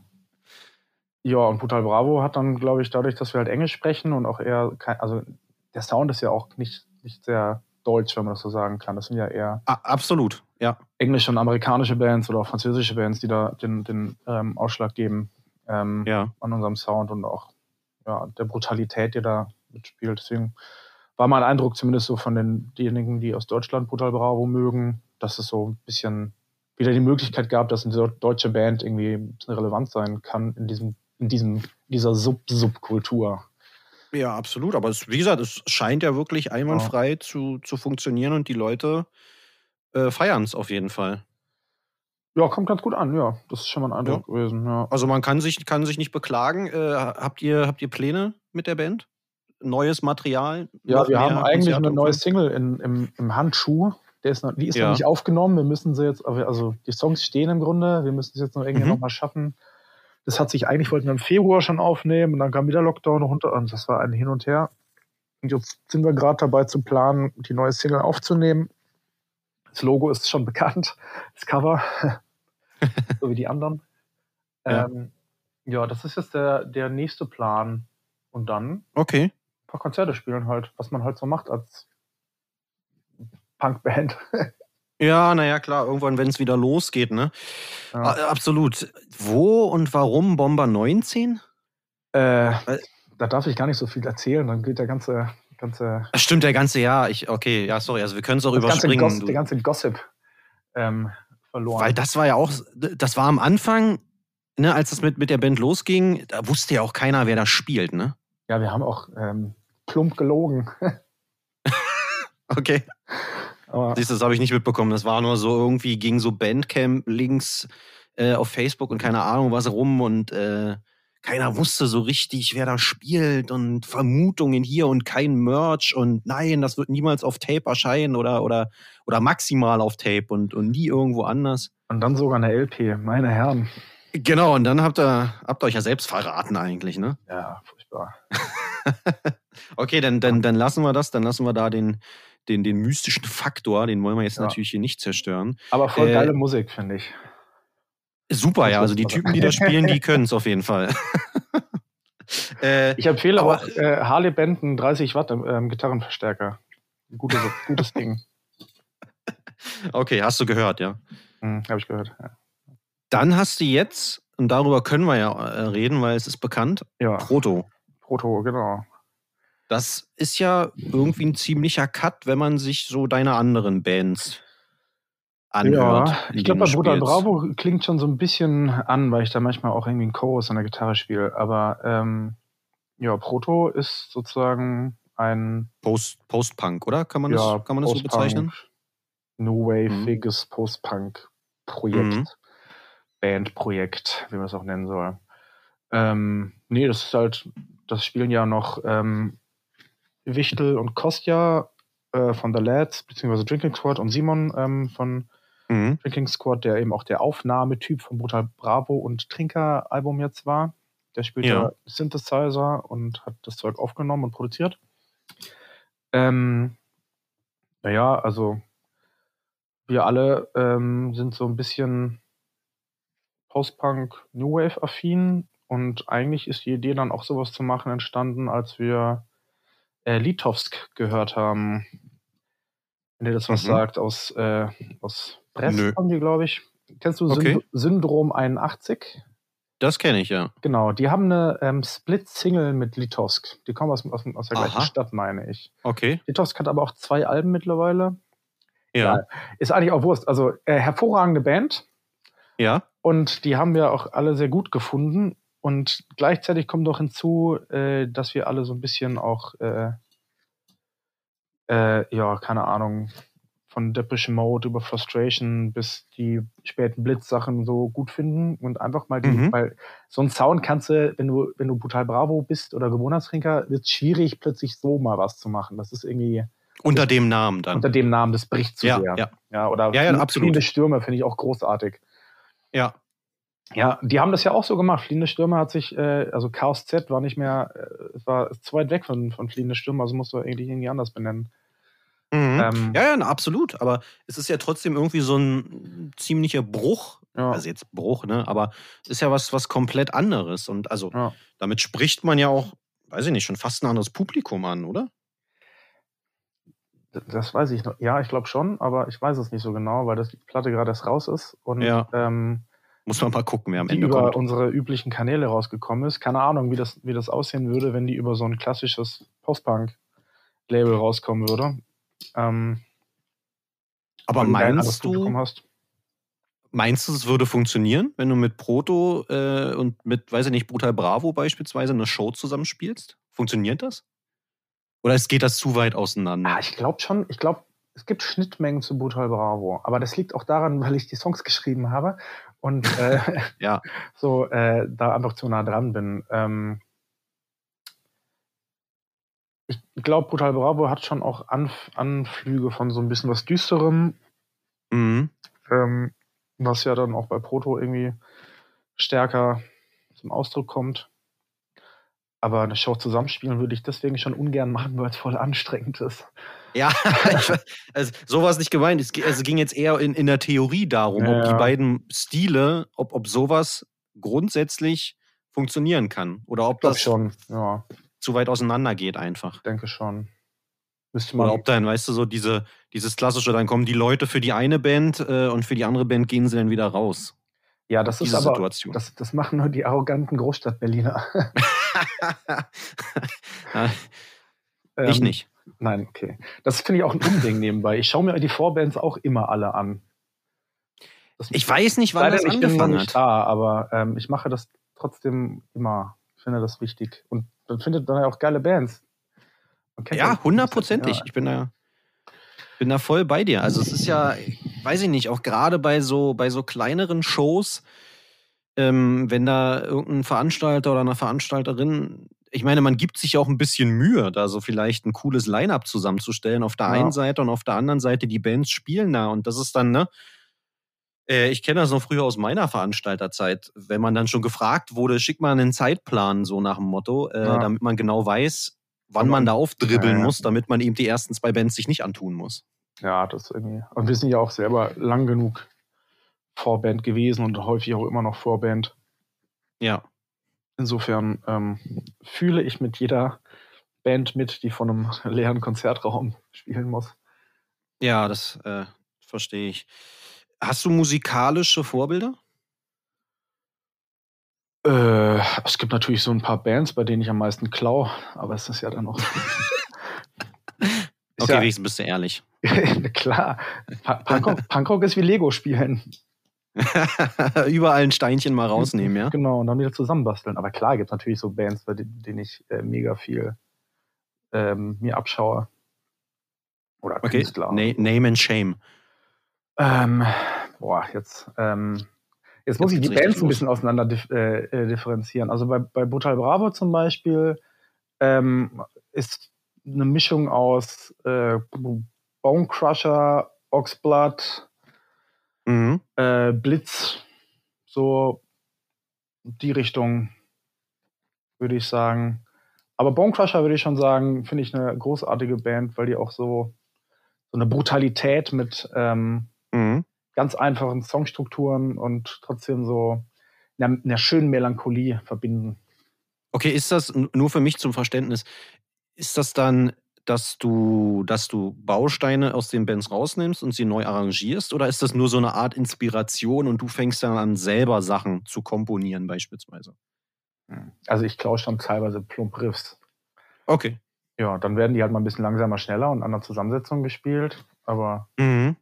ja, und Brutal Bravo hat dann, glaube ich, dadurch, dass wir halt Englisch sprechen und auch eher, kein, also der Sound ist ja auch nicht, nicht sehr deutsch, wenn man das so sagen kann. Das sind ja eher. Ah, absolut, ja. Englische und amerikanische Bands oder auch französische Bands, die da den, den ähm, Ausschlag geben ähm, ja. an unserem Sound und auch ja, der Brutalität, die da mitspielt. Deswegen war mein Eindruck zumindest so von den, denjenigen, die aus Deutschland Brutal Bravo mögen, dass es so ein bisschen wieder die Möglichkeit gab, dass eine deutsche Band irgendwie relevant sein kann in diesem, in diesem, dieser Sub-Subkultur. Ja, absolut. Aber es, wie gesagt, es scheint ja wirklich einwandfrei ja. Zu, zu funktionieren und die Leute äh, feiern es auf jeden Fall. Ja, kommt ganz gut an, ja. Das ist schon mal ein Eindruck ja. gewesen. Ja. Also man kann sich, kann sich nicht beklagen. Äh, habt, ihr, habt ihr Pläne mit der Band? neues Material? Ja, wir haben eigentlich eine neue Single in, im, im Handschuh. Der ist noch, die ist ja. noch nicht aufgenommen. Wir müssen sie jetzt, also die Songs stehen im Grunde. Wir müssen es jetzt noch irgendwie mhm. noch mal schaffen. Das hat sich eigentlich, wollten wir im Februar schon aufnehmen und dann kam wieder Lockdown runter und das war ein Hin und Her. Und jetzt sind wir gerade dabei zu planen, die neue Single aufzunehmen. Das Logo ist schon bekannt, das Cover, (laughs) so wie die anderen. Ja. Ähm, ja, das ist jetzt der, der nächste Plan. Und dann okay ein paar Konzerte spielen halt, was man halt so macht als Punkband. (laughs) Ja, naja, klar, irgendwann, wenn es wieder losgeht, ne? Ja. Absolut. Wo und warum Bomber 19? Äh, da darf ich gar nicht so viel erzählen, dann geht der ganze. ganze Stimmt, der ganze Jahr. Ich, okay, ja, sorry, also wir können es auch überspringen. Ganze Goss, der ganze Gossip ähm, verloren. Weil das war ja auch, das war am Anfang, ne, als es mit, mit der Band losging, da wusste ja auch keiner, wer da spielt, ne? Ja, wir haben auch ähm, plump gelogen. (laughs) (laughs) okay. Aber Siehst du, das habe ich nicht mitbekommen. Das war nur so irgendwie, ging so Bandcamp-Links äh, auf Facebook und keine Ahnung was rum und äh, keiner wusste so richtig, wer da spielt und Vermutungen hier und kein Merch und nein, das wird niemals auf Tape erscheinen oder, oder, oder maximal auf Tape und, und nie irgendwo anders. Und dann sogar eine LP, meine Herren. Genau, und dann habt ihr, habt ihr euch ja selbst verraten eigentlich, ne? Ja, furchtbar. (laughs) okay, dann, dann, dann lassen wir das, dann lassen wir da den, den, den mystischen Faktor, den wollen wir jetzt ja. natürlich hier nicht zerstören. Aber voll äh, geile Musik, finde ich. Super, ja. Also die Typen, die da spielen, die (laughs) können es auf jeden Fall. (laughs) äh, ich empfehle aber, auch äh, Harley Benton 30 Watt ähm, Gitarrenverstärker. Gutes, gutes Ding. (laughs) Okay, hast du gehört, ja? Hm, Habe ich gehört, ja. Dann hast du jetzt, und darüber können wir ja äh, reden, weil es ist bekannt, ja. Proto. Proto, genau. Das ist ja irgendwie ein ziemlicher Cut, wenn man sich so deine anderen Bands anhört. Ja, ich glaube, bei Bruder Bravo klingt schon so ein bisschen an, weil ich da manchmal auch irgendwie einen Chorus an der Gitarre spiele. Aber ähm, ja, Proto ist sozusagen ein Post, Post-Punk, oder? Kann man das, ja, kann man das so bezeichnen? New Wave-iges mhm. Post-Punk-Projekt. Mhm. Bandprojekt, wie man es auch nennen soll. Ähm, nee, das ist halt, das spielen ja noch ähm, Wichtel und Kostja äh, von The Lads, beziehungsweise Drinking Squad und Simon ähm, von mhm. Drinking Squad, der eben auch der Aufnahmetyp von Brutal Bravo und Trinker-Album jetzt war. Der spielt ja. ja Synthesizer und hat das Zeug aufgenommen und produziert. Ähm, naja, also wir alle ähm, sind so ein bisschen Post-Punk New Wave affin und eigentlich ist die Idee dann auch sowas zu machen entstanden, als wir äh, Litovsk gehört haben. Wenn ihr das was mhm. sagt, aus, äh, aus Brest Nö. haben die, glaube ich. Kennst du okay. Syndrom 81? Das kenne ich, ja. Genau, die haben eine ähm, Split-Single mit Litovsk. Die kommen aus, aus, aus der Aha. gleichen Stadt, meine ich. Okay. Litovsk hat aber auch zwei Alben mittlerweile. Ja. ja ist eigentlich auch Wurst. Also, äh, hervorragende Band. Ja. Und die haben wir auch alle sehr gut gefunden. Und gleichzeitig kommt noch hinzu, äh, dass wir alle so ein bisschen auch, äh, äh, ja, keine Ahnung, von Depression Mode über Frustration bis die späten Blitzsachen so gut finden und einfach mal die, Mhm. weil so ein Sound kannst du, wenn du, wenn du Brutal Bravo bist oder Gewohnheitstrinker, wird es schwierig, plötzlich so mal was zu machen. Das ist irgendwie Unter dem Namen dann. unter dem Namen, das bricht zu ja, sehr. ja, Ja, oder Ja, ja, absolut. Stürme finde ich auch großartig. ja. Ja, die haben das ja auch so gemacht. Fliehende Stürme hat sich, äh, also Chaos Z war nicht mehr, äh, es war zu weit weg von, von Fliehende Stürme, also musst du eigentlich irgendwie anders benennen. Mhm. Ähm, Ja, ja, na, absolut. Aber es ist ja trotzdem irgendwie so ein ziemlicher Bruch. Ja. Also jetzt Bruch, ne? Aber es ist ja was, was komplett anderes. Und also Ja. damit spricht man ja auch, weiß ich nicht, schon fast ein anderes Publikum an, oder? Das weiß ich noch. Ja, ich glaube schon, aber ich weiß es nicht so genau, weil das die Platte gerade erst raus ist und Ja. ähm, Muss man mal gucken, wer am die Ende über kommt. unsere üblichen Kanäle rausgekommen ist. Keine Ahnung, wie das, wie das aussehen würde, wenn die über so ein klassisches Post-Punk-Label rauskommen würde. Ähm, Aber meinst du, hast. meinst du, es würde funktionieren, wenn du mit Proto äh, und mit, weiß ich nicht, Brutal Bravo beispielsweise eine Show zusammenspielst? Funktioniert das? Oder es geht das zu weit auseinander? Ja, ich glaube schon, ich glaube, es gibt Schnittmengen zu Brutal Bravo. Aber das liegt auch daran, weil ich die Songs geschrieben habe und (laughs) äh, Ja. (laughs) so äh, da einfach zu nah dran bin. Ähm, ich glaube, Brutal Bravo hat schon auch Anf Anflüge von so ein bisschen was Düsterem, Mhm. ähm, was ja dann auch bei Proto irgendwie stärker zum Ausdruck kommt. Aber eine Show zusammenspielen würde ich deswegen schon ungern machen, weil es voll anstrengend ist. Ja, (laughs) ich, also sowas nicht gemeint. Es, es ging jetzt eher in, in der Theorie darum, Ja, ob die ja. beiden Stile, ob, ob sowas grundsätzlich funktionieren kann. Oder ob Ich das schon, ja, zu weit auseinander geht einfach. denke schon. Müsste man. Oder ob dann, weißt du, so diese, dieses klassische, dann kommen die Leute für die eine Band äh, und für die andere Band gehen sie dann wieder raus. ja, das ist aber. Situation. Das, das machen nur die arroganten Großstadt-Berliner. (laughs) (laughs) Ich Ähm, nicht. Nein, okay. Das finde ich auch ein Unding nebenbei. Ich schaue mir die Vorbands auch immer alle an. Das Ich weiß nicht, wann das ich bin angefangen nicht hat. da, aber ähm, ich mache das trotzdem immer. Ich finde das wichtig. Und dann findet man ja auch geile Bands. Man Ja, hundertprozentig. Ja. Ich bin da, bin da voll bei dir. Also es ist ja, weiß ich nicht, auch gerade bei so, bei so kleineren Shows, ähm, wenn da irgendein Veranstalter oder eine Veranstalterin, ich meine, man gibt sich auch ein bisschen Mühe, da so vielleicht ein cooles Line-up zusammenzustellen auf der Ja. einen Seite und auf der anderen Seite die Bands spielen da. Und das ist dann, ne? Äh, Ich kenne das noch früher aus meiner Veranstalterzeit, wenn man dann schon gefragt wurde, schick mal einen Zeitplan, so nach dem Motto, äh, Ja. damit man genau weiß, wann Und man man- da aufdribbeln ja. muss, damit man eben die ersten zwei Bands sich nicht antun muss. Ja, das irgendwie. Und wir sind ja auch selber lang genug Vorband gewesen und häufig auch immer noch Vorband. Ja. Insofern ähm, fühle ich mit jeder Band mit, die von einem leeren Konzertraum spielen muss. Ja, das äh, verstehe ich. Hast du musikalische Vorbilder? Äh, es gibt natürlich so ein paar Bands, bei denen ich am meisten klau, aber es ist ja dann auch. (laughs) Okay, ja, wenigstens bist du ehrlich. (laughs) klar. Punkrock, Punkrock ist wie Lego spielen. (laughs) Überall ein Steinchen mal rausnehmen, ja? Genau, und dann wieder zusammenbasteln. Aber klar gibt es natürlich so Bands, bei denen, ich äh, mega viel ähm, mir abschaue. Oder Okay. Künstler. Na Name and Shame. Ähm, boah, jetzt, ähm, jetzt muss Jetzt ich die Bands ein bisschen auseinander dif äh, äh, differenzieren. Also bei, bei Brutal Bravo zum Beispiel ähm, ist eine Mischung aus äh, Bone Crusher, Oxblood, Mhm. äh, Blitz, so die Richtung, würde ich sagen. Aber Bone Crusher würde ich schon sagen, finde ich eine großartige Band, weil die auch so, so eine Brutalität mit ähm, Mhm. ganz einfachen Songstrukturen und trotzdem so einer, einer schönen Melancholie verbinden. Okay, ist das nur für mich zum Verständnis? Ist das dann, dass du, dass du Bausteine aus den Bands rausnimmst und sie neu arrangierst? Oder ist das nur so eine Art Inspiration und du fängst dann an, selber Sachen zu komponieren, beispielsweise? Also ich klaue schon teilweise plump Riffs. Okay. Ja, dann werden die halt mal ein bisschen langsamer, schneller und an der Zusammensetzung gespielt. Aber Mhm.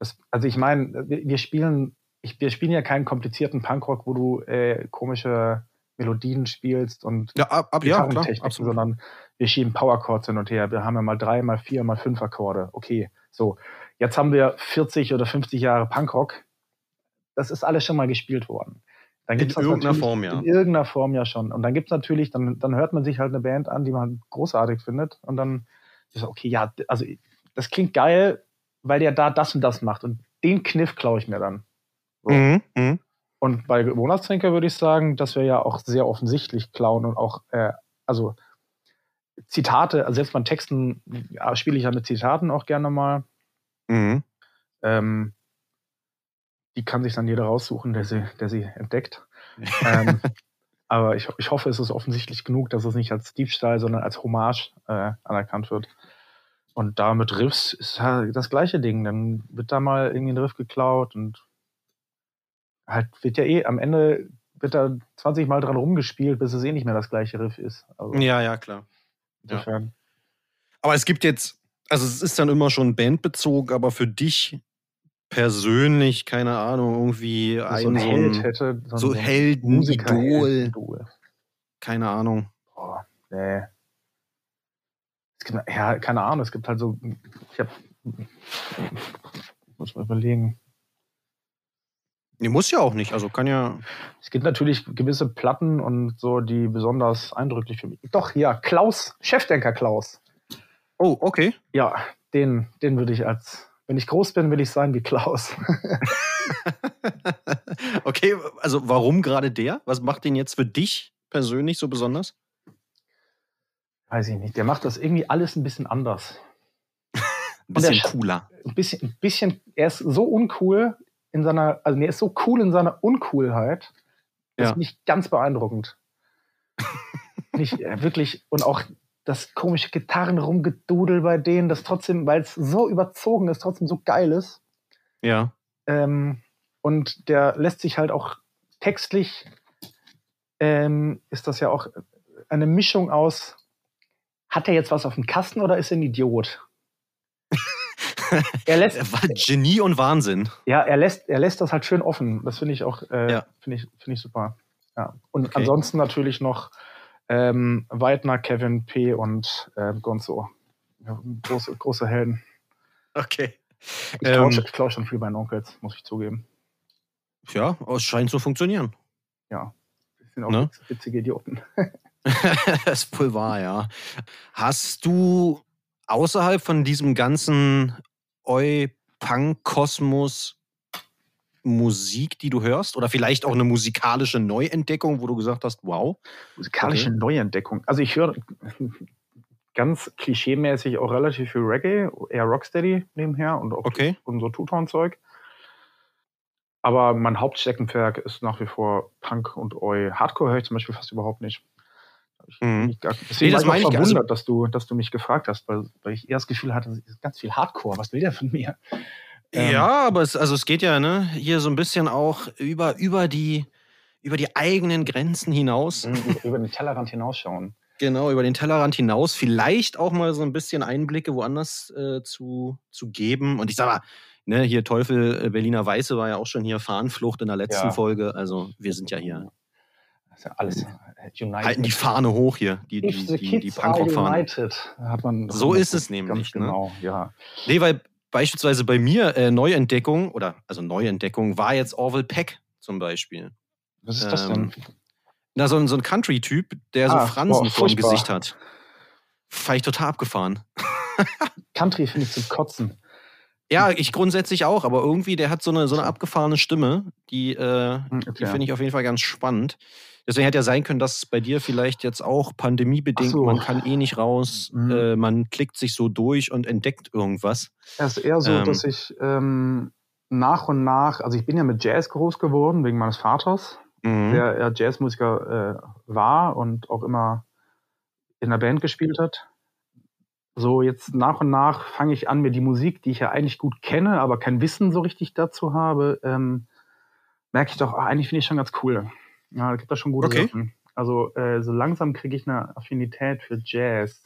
das, also ich meine, wir, wir spielen, ich, wir spielen ja keinen komplizierten Punkrock, wo du äh, komische Melodien spielst und Ja, ab, ab, ja, klar, absolut. sondern wir schieben Powerchords hin und her. Wir haben ja mal drei, mal vier, mal fünf Akkorde. Okay, so. Jetzt haben wir 40 oder 50 Jahre Punkrock. Das ist alles schon mal gespielt worden. Dann In gibt's das irgendeiner Form, ja. In irgendeiner Form ja schon. Und dann gibt's natürlich, dann, dann hört man sich halt eine Band an, die man großartig findet. Und dann ist so, okay, ja, also das klingt geil, weil der da das und das macht. Und den Kniff klaue ich mir dann. So. Mhm. Mhm. Und bei Monatstrinker würde ich sagen, dass wir ja auch sehr offensichtlich klauen und auch, äh, also Zitate, also selbst bei Texten ja, spiele ich ja mit Zitaten auch gerne mal. Mhm. Ähm, die kann sich dann jeder raussuchen, der sie, der sie entdeckt. (laughs) ähm, aber ich, ich hoffe, es ist offensichtlich genug, dass es nicht als Diebstahl, sondern als Hommage äh, anerkannt wird. Und da mit Riffs ist das gleiche Ding. Dann wird da mal irgendwie ein Riff geklaut und halt wird ja eh, am Ende wird da 20 Mal dran rumgespielt, bis es eh nicht mehr das gleiche Riff ist. Also Ja, ja, klar. insofern. Aber es gibt jetzt, also es ist dann immer schon bandbezogen, aber für dich persönlich, keine Ahnung, irgendwie so ein, so Held ein, hätte, so, so ein Helden, Musiker, Idol, Idol. keine Ahnung. Boah, nee. Es gibt, ja, keine Ahnung, es gibt halt so, ich hab, muss mal überlegen. Nee, muss ja auch nicht, also kann ja. Es gibt natürlich gewisse Platten und so, die besonders eindrücklich für mich. Doch, ja, Klaus, Chefdenker Klaus. Oh, okay. Ja, den, den würde ich als, wenn ich groß bin, will ich sein wie Klaus. (laughs) okay, also warum gerade der? Was macht den jetzt für dich persönlich so besonders? Weiß ich nicht, der macht das irgendwie alles ein bisschen anders. (laughs) Ein bisschen Sch- cooler. Ein bisschen, ein bisschen, er ist so uncool in seiner, also er ist so cool in seiner Uncoolheit. Das Ja. ist nicht ganz beeindruckend. (laughs) nicht äh, wirklich, und auch das komische Gitarrenrumgedudel bei denen, das trotzdem, weil es so überzogen ist, trotzdem so geil ist. Ja. Ähm, und der lässt sich halt auch textlich, ähm, ist das ja auch eine Mischung aus, hat er jetzt was auf dem Kasten oder ist er ein Idiot? Er lässt, war Genie und Wahnsinn. ja, er lässt, er lässt das halt schön offen. Das finde ich auch, äh, Ja. finde ich, finde ich super. Ja. Und Okay. ansonsten natürlich noch ähm, Weidner, Kevin P. und äh, Gonzo. Ja, große, große Helden. Okay. Ich Ähm, klaue schon viel bei den Onkels, muss ich zugeben. Ja, es scheint zu funktionieren. Ja. Das sind auch Ne? witz- witzige Idioten. (laughs) (laughs) das wahr, ja. Hast du außerhalb von diesem ganzen Eu-Punk-Kosmos Musik, die du hörst? Oder vielleicht auch eine musikalische Neuentdeckung, wo du gesagt hast, wow. Musikalische Okay. Neuentdeckung. Also ich höre ganz klischeemäßig auch relativ viel Reggae, eher Rocksteady nebenher und auch Okay. und so Two-Tone-Zeug. Aber mein Hauptsteckenpferd ist nach wie vor Punk und Oi. Hardcore höre ich zum Beispiel fast überhaupt nicht. Ich Mhm. gar, deswegen das war ich ich gar- also verwundert, dass, du, dass du mich gefragt hast, weil, weil ich eher das Gefühl hatte, es ist ganz viel Hardcore. Was will der von mir? Ähm, ja, aber es, also es geht ja ne, hier so ein bisschen auch über, über, die, über die eigenen Grenzen hinaus. über- über den Tellerrand hinausschauen. Genau, über den Tellerrand hinaus. Vielleicht auch mal so ein bisschen Einblicke woanders äh, zu, zu geben. Und ich sag mal, ne, hier Teufel äh, Berliner Weiße war ja auch schon hier Fahnenflucht in der letzten Ja. Folge. Also wir sind ja hier. Das ist ja alles United. Halten die Fahne hoch hier, die, die, die, die Punkrock-Fahne. united, hat man. So ist es ganz nämlich, ne? Genau, ja. Nee, weil beispielsweise bei mir äh, Neuentdeckung, oder also Neuentdeckung, war jetzt Orville Peck zum Beispiel. Was ist das Ähm, denn? Na, so, ein- so ein Country-Typ, der so Ah, Fransen boah, vorm furchtbar. Gesicht hat. Fand ich total abgefahren. (laughs) Country finde ich zum Kotzen. Ja, ich grundsätzlich auch, aber irgendwie, der hat so eine, so eine abgefahrene Stimme, die, äh, Hm, die okay. finde ich auf jeden Fall ganz spannend. Deswegen hätte ja sein können, dass es bei dir vielleicht jetzt auch pandemiebedingt, Ach so. man kann eh nicht raus, Mhm. äh, man klickt sich so durch und entdeckt irgendwas. Es ist eher so, Ähm. dass ich ähm, nach und nach, also ich bin ja mit Jazz groß geworden, wegen meines Vaters, Mhm. der ja Jazzmusiker äh, war und auch immer in der Band gespielt hat. So, jetzt nach und nach fange ich an, mir die Musik, die ich ja eigentlich gut kenne, aber kein Wissen so richtig dazu habe, ähm, merke ich doch, ah, eigentlich finde ich schon ganz cool. Ja, da gibt es schon gute Okay. Sachen. Also äh, so langsam kriege ich eine Affinität für Jazz.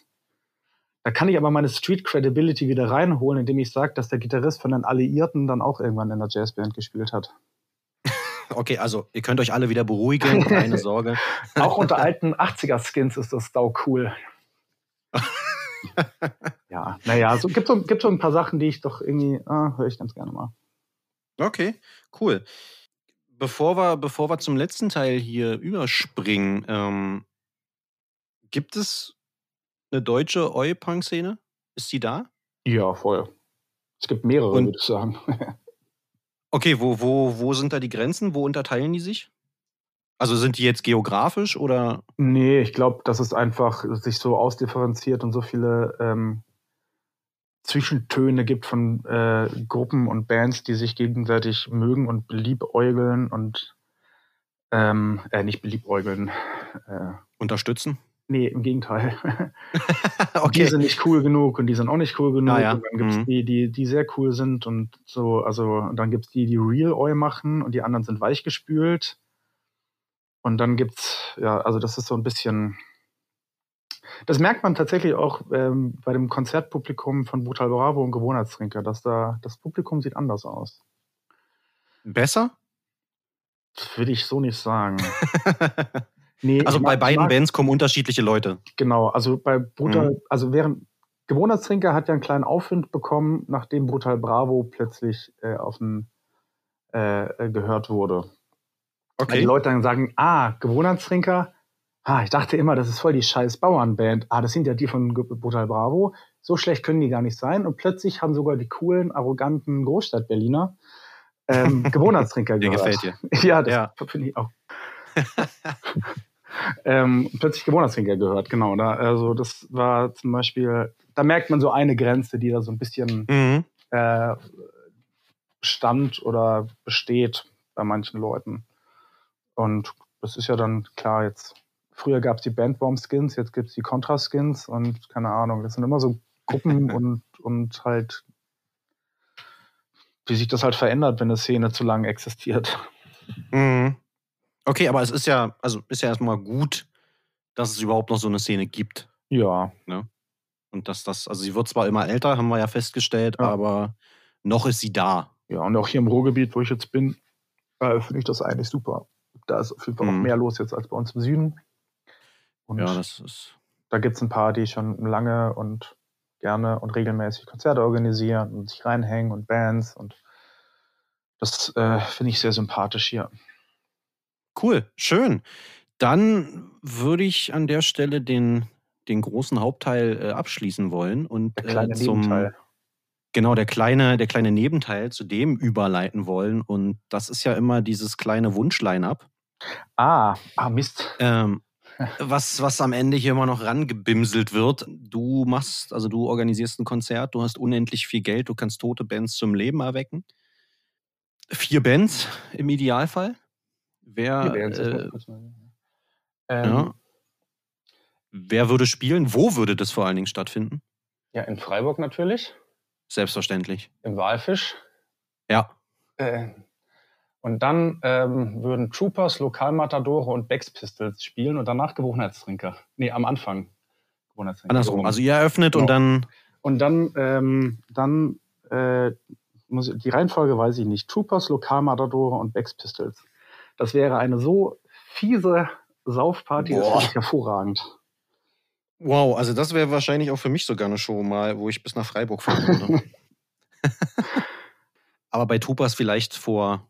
Da kann ich aber meine Street Credibility wieder reinholen, indem ich sage, dass der Gitarrist von den Alliierten dann auch irgendwann in der Jazzband gespielt hat. (laughs) Okay, also ihr könnt euch alle wieder beruhigen, keine (laughs) Sorge. Auch unter (laughs) alten 80er-Skins ist das sau cool. Ja, naja, so, gibt so, gibt so ein paar Sachen, die ich doch irgendwie, ah, höre ich ganz gerne mal. Okay, cool. Bevor wir, bevor wir zum letzten Teil hier überspringen, ähm, gibt es eine deutsche Oi-Punk-Szene? Ist sie da? Ja, voll. Es gibt mehrere, Und- würde ich sagen. (laughs) Okay, wo, wo, wo sind da die Grenzen? Wo unterteilen die sich? Also sind die jetzt geografisch oder? nee, ich glaube, dass es einfach sich so ausdifferenziert und so viele ähm, Zwischentöne gibt von äh, Gruppen und Bands, die sich gegenseitig mögen und beliebäugeln und ähm, äh, nicht beliebäugeln. Äh, Unterstützen? nee, im Gegenteil. (laughs) (laughs) Die okay. sind nicht cool genug und die sind auch nicht cool genug. Ah, ja. Und dann gibt es Mhm. die, die, die sehr cool sind und so, also und dann gibt es die, die Real Oil machen und die anderen sind weichgespült. Und dann gibt's, ja, also das ist so ein bisschen. Das merkt man tatsächlich auch ähm, bei dem Konzertpublikum von Brutal Bravo und Gewohnheitstrinker, dass da das Publikum sieht anders aus. Besser? Das würde ich so nicht sagen. (laughs) Nee, also bei mag- beiden mag- Bands kommen unterschiedliche Leute. Genau, also bei Brutal, Mhm. also während Gewohnheitstrinker hat ja einen kleinen Aufwind bekommen, nachdem Brutal Bravo plötzlich äh, auf den, äh, äh, gehört wurde. Weil die Leute dann sagen, ah, Gewohnheitstrinker, ah, ich dachte immer, das ist voll die scheiß Bauernband. Ah, das sind ja die von Brutal Bravo. So schlecht können die gar nicht sein. Und plötzlich haben sogar die coolen, arroganten Großstadt-Berliner ähm, (laughs) Gewohnheitstrinker gehört. gefällt dir. (laughs) Ja, das Ja. finde ich auch. (laughs) ähm, plötzlich Gewohnheitstrinker gehört, genau. Da, also das war zum Beispiel, da merkt man so eine Grenze, die da so ein bisschen Mhm. äh, stand oder besteht bei manchen Leuten. Und das ist ja dann klar jetzt. Früher gab es die Bandworm-Skins, jetzt gibt es die Contra-Skins und keine Ahnung, das sind immer so Gruppen (laughs) und, und halt, wie sich das halt verändert, wenn eine Szene zu lange existiert. Mhm. Okay, aber es ist ja, also ist ja erstmal gut, dass es überhaupt noch so eine Szene gibt. Ja, Und dass das, also sie wird zwar immer älter, haben wir ja festgestellt, Ja. aber noch ist sie da. ja, und auch hier im Ruhrgebiet, wo ich jetzt bin, äh, finde ich das eigentlich super. Da ist auf jeden Fall Mhm. noch mehr los jetzt als bei uns im Süden. Und Ja, das ist. da gibt es ein paar, die schon lange und gerne und regelmäßig Konzerte organisieren und sich reinhängen und Bands und das äh, finde ich sehr sympathisch hier. Cool, schön. Dann würde ich an der Stelle den, den großen Hauptteil äh, abschließen wollen und Der kleine äh, zum Nebenteil. genau der kleine der kleine Nebenteil zu dem überleiten wollen und das ist ja immer dieses kleine Wunschline-up, Ah, ah, Mist. ähm, (laughs) was was am Ende hier immer noch rangebimselt wird. Du machst also du organisierst ein Konzert, du hast unendlich viel Geld, du kannst tote Bands zum Leben erwecken. Vier Bands im Idealfall. Wer das muss äh, Ähm, Ja. Wer würde spielen? Wo würde das vor allen Dingen stattfinden? ja, in Freiburg natürlich, Selbstverständlich. im Walfisch. Ja. Äh, und dann ähm, würden Troopers, Lokalmatadore und Bex Pistols spielen und danach Gewohnheitstrinker. Nee, am Anfang. Gewohnheitstrinker. Andersrum. Also ihr eröffnet und Genau. dann. Und dann, ähm, dann äh, muss die Reihenfolge weiß ich nicht. Troopers, Lokalmatadore und Bex Pistols. Das wäre eine so fiese Saufparty, das Boah. finde ich hervorragend. Wow, also das wäre wahrscheinlich auch für mich sogar eine Show mal, wo ich bis nach Freiburg fahren würde. (laughs) Aber bei Tupas vielleicht vor,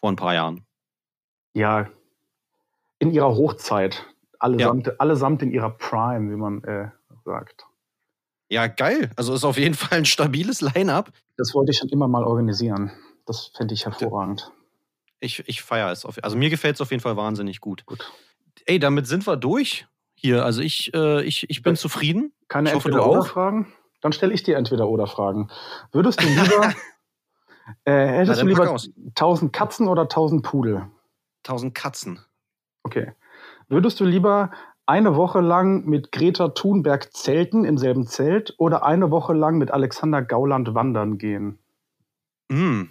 vor ein paar Jahren. Ja, in ihrer Hochzeit. Allesamt, allesamt allesamt in ihrer Prime, wie man äh, sagt. Ja, geil. Also ist auf jeden Fall ein stabiles Line-up. Das wollte ich schon immer mal organisieren. Das fände ich hervorragend. Ich, ich feiere es. Auf, also mir gefällt es auf jeden Fall wahnsinnig gut. Gut. Ey, damit sind wir durch hier. Also ich, äh, ich, ich bin zufrieden. Keine Entweder-Oder-Fragen? Dann stelle ich dir Entweder-Oder-Fragen. Würdest du lieber, (laughs) äh, hättest Na, du lieber aus. 1000 Katzen oder 1000 Pudel? Tausend Katzen. Okay. Würdest du lieber eine Woche lang mit Greta Thunberg zelten im selben Zelt oder eine Woche lang mit Alexander Gauland wandern gehen? Mm.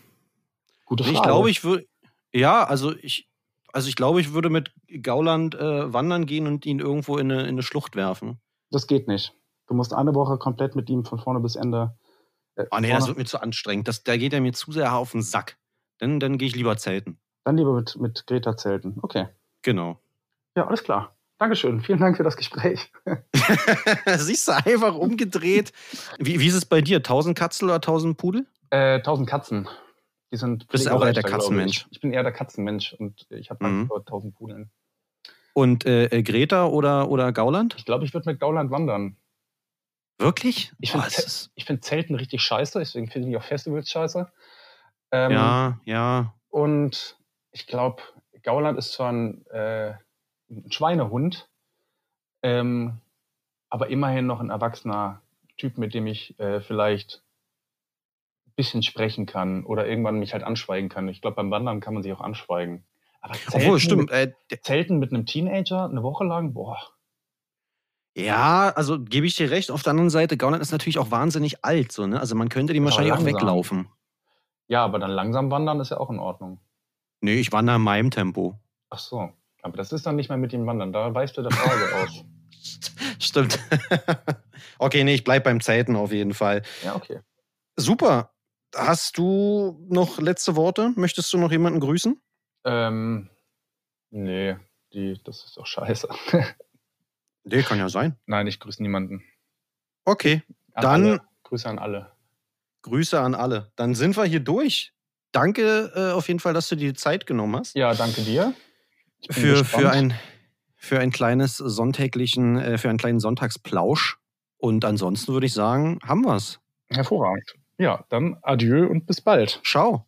Gute Frage. Ich glaube, ich würde. Ja, also ich, also ich glaube, ich würde mit Gauland äh, wandern gehen und ihn irgendwo in eine, in eine Schlucht werfen. Das geht nicht. Du musst eine Woche komplett mit ihm von vorne bis Ende. Oh nee, das wird mir zu anstrengend. Das, da geht er mir zu sehr auf den Sack. Dann, dann gehe ich lieber zelten. Dann lieber mit, mit Greta zelten. Okay. Genau. Ja, alles klar. Dankeschön. Vielen Dank für das Gespräch. (laughs) Siehst du, einfach umgedreht. Wie, wie ist es bei dir? 1000 Katzel oder 1000 Pudel? Äh, 1000 Katzen. Die sind Bist du auch eher der Katzenmensch? Ich. ich bin eher der Katzenmensch und ich habe Mhm. Angst vor 1000 Pudeln. Und äh, äh, Greta oder, oder Gauland? Ich glaube, ich würde mit Gauland wandern. Wirklich? Ich finde find Zelten richtig scheiße, deswegen finde ich auch Festivals scheiße. Ähm, ja, ja. Und ich glaube, Gauland ist zwar ein, äh, ein Schweinehund, ähm, aber immerhin noch ein erwachsener Typ, mit dem ich äh, vielleicht ein bisschen sprechen kann oder irgendwann mich halt anschweigen kann. Ich glaube, beim Wandern kann man sich auch anschweigen. Aber Obwohl, stimmt. Äh, Zelten mit einem Teenager eine Woche lang, boah. Ja, also gebe ich dir recht. Auf der anderen Seite, Gauland ist natürlich auch wahnsinnig alt. So, ne? Also man könnte dem Ja, wahrscheinlich auch langsam. weglaufen. Ja, aber dann langsam wandern ist ja auch in Ordnung. Nee, ich wandere in meinem Tempo. Ach so. Aber das ist dann nicht mehr mit dem Wandern. Da weißt du der Frage aus. (laughs) Stimmt. (laughs) okay, nee, ich bleib beim Zelten auf jeden Fall. Ja, okay. Super. Hast du noch letzte Worte? Möchtest du noch jemanden grüßen? Ähm, nee, die, das ist doch scheiße. (laughs) Nee, kann ja sein. Nein, ich grüße niemanden. Okay, An Dann- alle. Grüße an alle. Grüße an alle. Dann sind wir hier durch. Danke äh, auf jeden Fall, dass du dir die Zeit genommen hast. Ja, danke dir. Für, gespannt. für, ein, für ein kleines sonntäglichen, äh, für einen kleinen Sonntagsplausch. Und ansonsten würde ich sagen, haben wir's. Hervorragend. Ja, dann adieu und bis bald. Ciao.